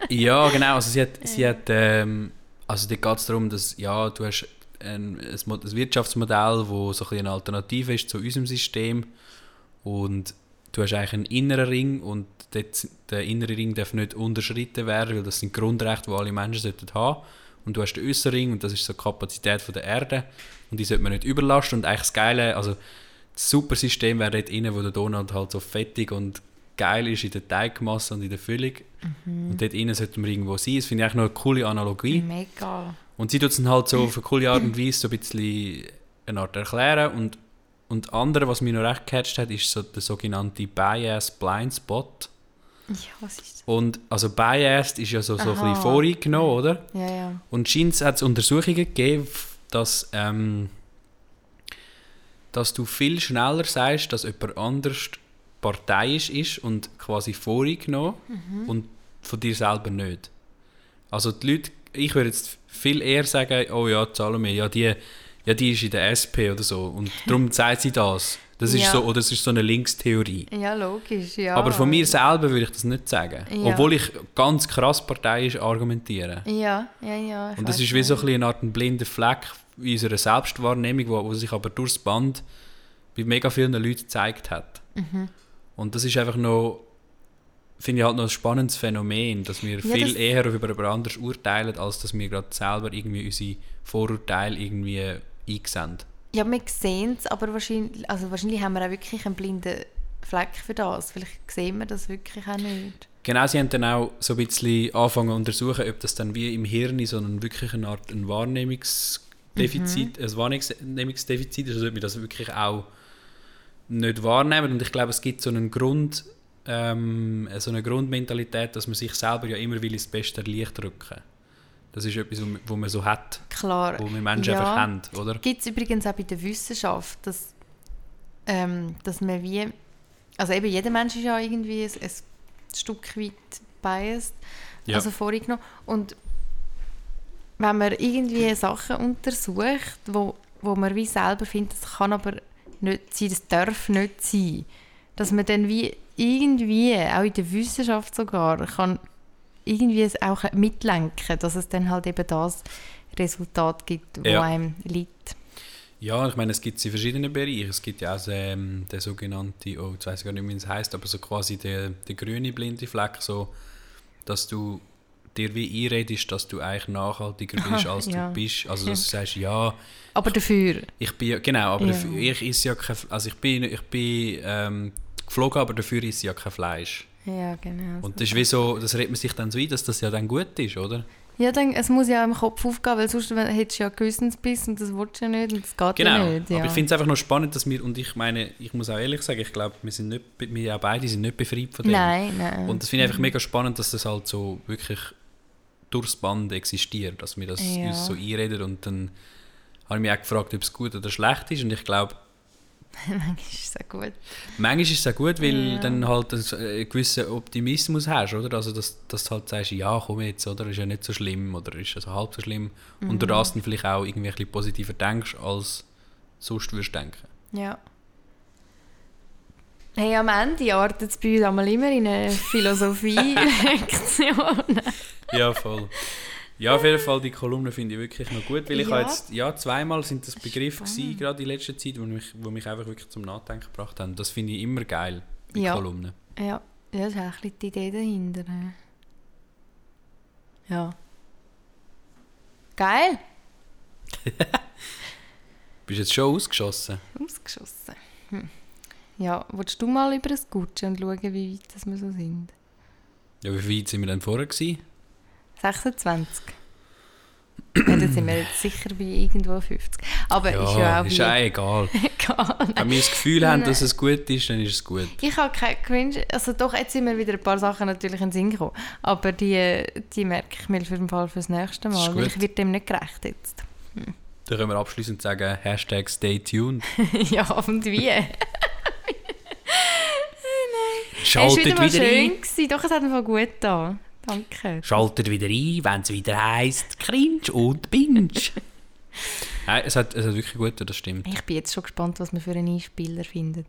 ja, genau. Also sie hat, sie hat ähm, also da geht es darum, dass ja, du hast ein, ein, ein Wirtschaftsmodell, wo so ein bisschen eine Alternative ist zu unserem System und du hast eigentlich einen inneren Ring und dort, der innere Ring darf nicht unterschritten werden, weil das sind Grundrechte, die alle Menschen sollten haben. Und du hast den äußeren Ring und das ist so die Kapazität von der Erde und die sollte man nicht überlasten und eigentlich das Geile, also das super System wäre dort innen, wo der Donut halt so fettig und geil ist in der Teigmasse und in der Füllung. Und dort innen sollten wir irgendwo sein. Das finde ich eigentlich noch eine coole Analogie. Mega. Und sie tut es dann halt so auf eine coole Art und Weise so ein bisschen eine Art erklären. Und, und andere, was mich noch recht gecatcht hat, ist so der sogenannte Bias Blind Spot. Ja, was ist das? Und also Biased ist ja so, so ein bisschen voreingenommen, oder? Ja, ja. Und scheint hat es Untersuchungen gegeben, dass, ähm, dass du viel schneller sagst, dass jemand anders parteiisch ist und quasi voreingenommen und von dir selber nicht. Also die Leute, ich würde jetzt viel eher sagen, oh ja, Salome, ja die, ja, die ist in der SP oder so und darum sagt sie das. Das ist Ja. so, oder das ist so eine Linkstheorie. Ja, logisch, ja. Aber von mir selber würde ich das nicht sagen. Ja. Obwohl ich ganz krass parteiisch argumentiere. Ja, ja, ja. Und das ist wie so ein, eine Art ein blinder Fleck in unserer Selbstwahrnehmung, wo, wo sich aber durchs Band bei mega vielen Leuten gezeigt hat. Mhm. Und das ist einfach noch, finde ich halt noch ein spannendes Phänomen, dass wir Ja, viel das- eher über jemand anderes urteilen, als dass wir gerade selber irgendwie unsere Vorurteile irgendwie einsehen. Ja, wir sehen es, aber wahrscheinlich, also wahrscheinlich haben wir auch wirklich einen blinden Fleck für das. Vielleicht sehen wir das wirklich auch nicht. Genau, sie haben dann auch so ein bisschen angefangen zu untersuchen, ob das dann wie im Hirn so eine wirklich eine Art ein Wahrnehmungsdefizit, ein Wahrnehmungsdefizit ist, also ob wir das wirklich auch nicht wahrnehmen. Und ich glaube, es gibt so einen Grund, ähm, so eine Grundmentalität, dass man sich selber ja immer will ins beste Licht rücken. Das ist etwas, wo man- so hat, Klar. wo wir Menschen ja. einfach haben, oder? Gibt es übrigens auch bei der Wissenschaft, dass, ähm, dass man wie. Also eben jeder Mensch ist ja irgendwie ein, ein Stück weit biased, Ja. also vorgenommen. Und wenn man irgendwie Sachen untersucht, wo, wo man wie selber findet, das kann aber nicht sein, das darf nicht sein, dass man dann wie irgendwie, auch in der Wissenschaft sogar, kann irgendwie es auch mitlenken, dass es dann halt eben das Resultat gibt, wo Ja. einem liegt. Ja, ich meine, es gibt es in verschiedenen Bereichen. Es gibt ja auch ähm, den sogenannten, oh, jetzt weiß ich gar nicht, wie es heißt, aber so quasi der, der grüne blinde Fleck, so, dass du dir wie einredest, dass du eigentlich nachhaltiger bist, als ja. du bist. Also, dass du [laughs] sagst, ja, Aber dafür, ich bin, ja- genau, aber Ja. dafür, ich esse ja kein, also ich bin, ich bin ähm, geflogen, aber dafür ich ja kein Fleisch. Ja genau. Und das ist wie so, das redet man sich dann so ein, dass das ja dann gut ist, oder? ja, dann, es muss ja im Kopf aufgehen, weil sonst hättest du ja Gewissensbiss und das willst du ja nicht und das geht Genau, ja nicht. Ja. aber ich finde es einfach noch spannend, dass wir, und ich meine, ich muss auch ehrlich sagen, ich glaube, wir sind nicht, wir auch beide sind nicht befreit von dem. Nein, nein. Und das finde ich einfach mega spannend, dass das halt so wirklich durchs Band existiert, dass wir das Ja. uns so einreden und dann habe ich mich auch gefragt, ob es gut oder schlecht ist und ich glaube, [laughs] Manchmal ist es auch gut. manchmal ist es auch gut, weil Ja. dann halt ein- einen gewissen Optimismus hast, oder? Also, dass, dass du halt sagst, ja, komm jetzt, oder? Ist ja nicht so schlimm, oder ist ja so halb so schlimm. Und Mhm. durch das dann vielleicht auch irgendwie ein bisschen positiver denkst, als sonst würdest denken. Ja. Hey, am Ende artet es bei uns einmal immer in eine [laughs] Philosophie-Lektion. Ja, voll. Ja, auf jeden Fall, die Kolumne finde ich wirklich noch gut, weil ich Ja. habe jetzt, ja, zweimal sind das Begriffe gewesen, gerade in letzter Zeit, die mich, wo mich einfach wirklich zum Nachdenken gebracht haben. Das finde ich immer geil, die Ja. Kolumne. Ja, ja das ist auch ein die Idee dahinter. hä? Ja. Geil. [laughs] Bist du jetzt schon ausgeschossen? Ausgeschossen. Hm. Ja, willst du mal über das Gutschen und schauen, wie weit das wir so sind? Ja, wie weit sind wir denn vorher gewesen? 26. ja, dann sind wir jetzt sicher bei irgendwo 50. Aber ist ja auch ist auch egal. [laughs] egal. Wenn wir das Gefühl haben, dass es gut ist, dann ist es gut. Ich habe keine Cringe, also doch, jetzt sind mir wieder ein paar Sachen natürlich in den Sinn gekommen, aber die, die merke ich mir für den Fall fürs nächste Mal, weil ich wird dem nicht gerecht jetzt. Dann können wir abschließend sagen, Hashtag stay tuned. [laughs] ja, und wie? [laughs] Es Schaltet war wieder wieder schön. Gewesen. Doch, es hat voll gut da. Danke. Schaltet wieder ein, wenn es wieder heisst Cringe und Binge. [laughs] Nein, es hat, es hat wirklich gut, das stimmt. Ich bin jetzt schon gespannt, was man für einen Einspieler findet.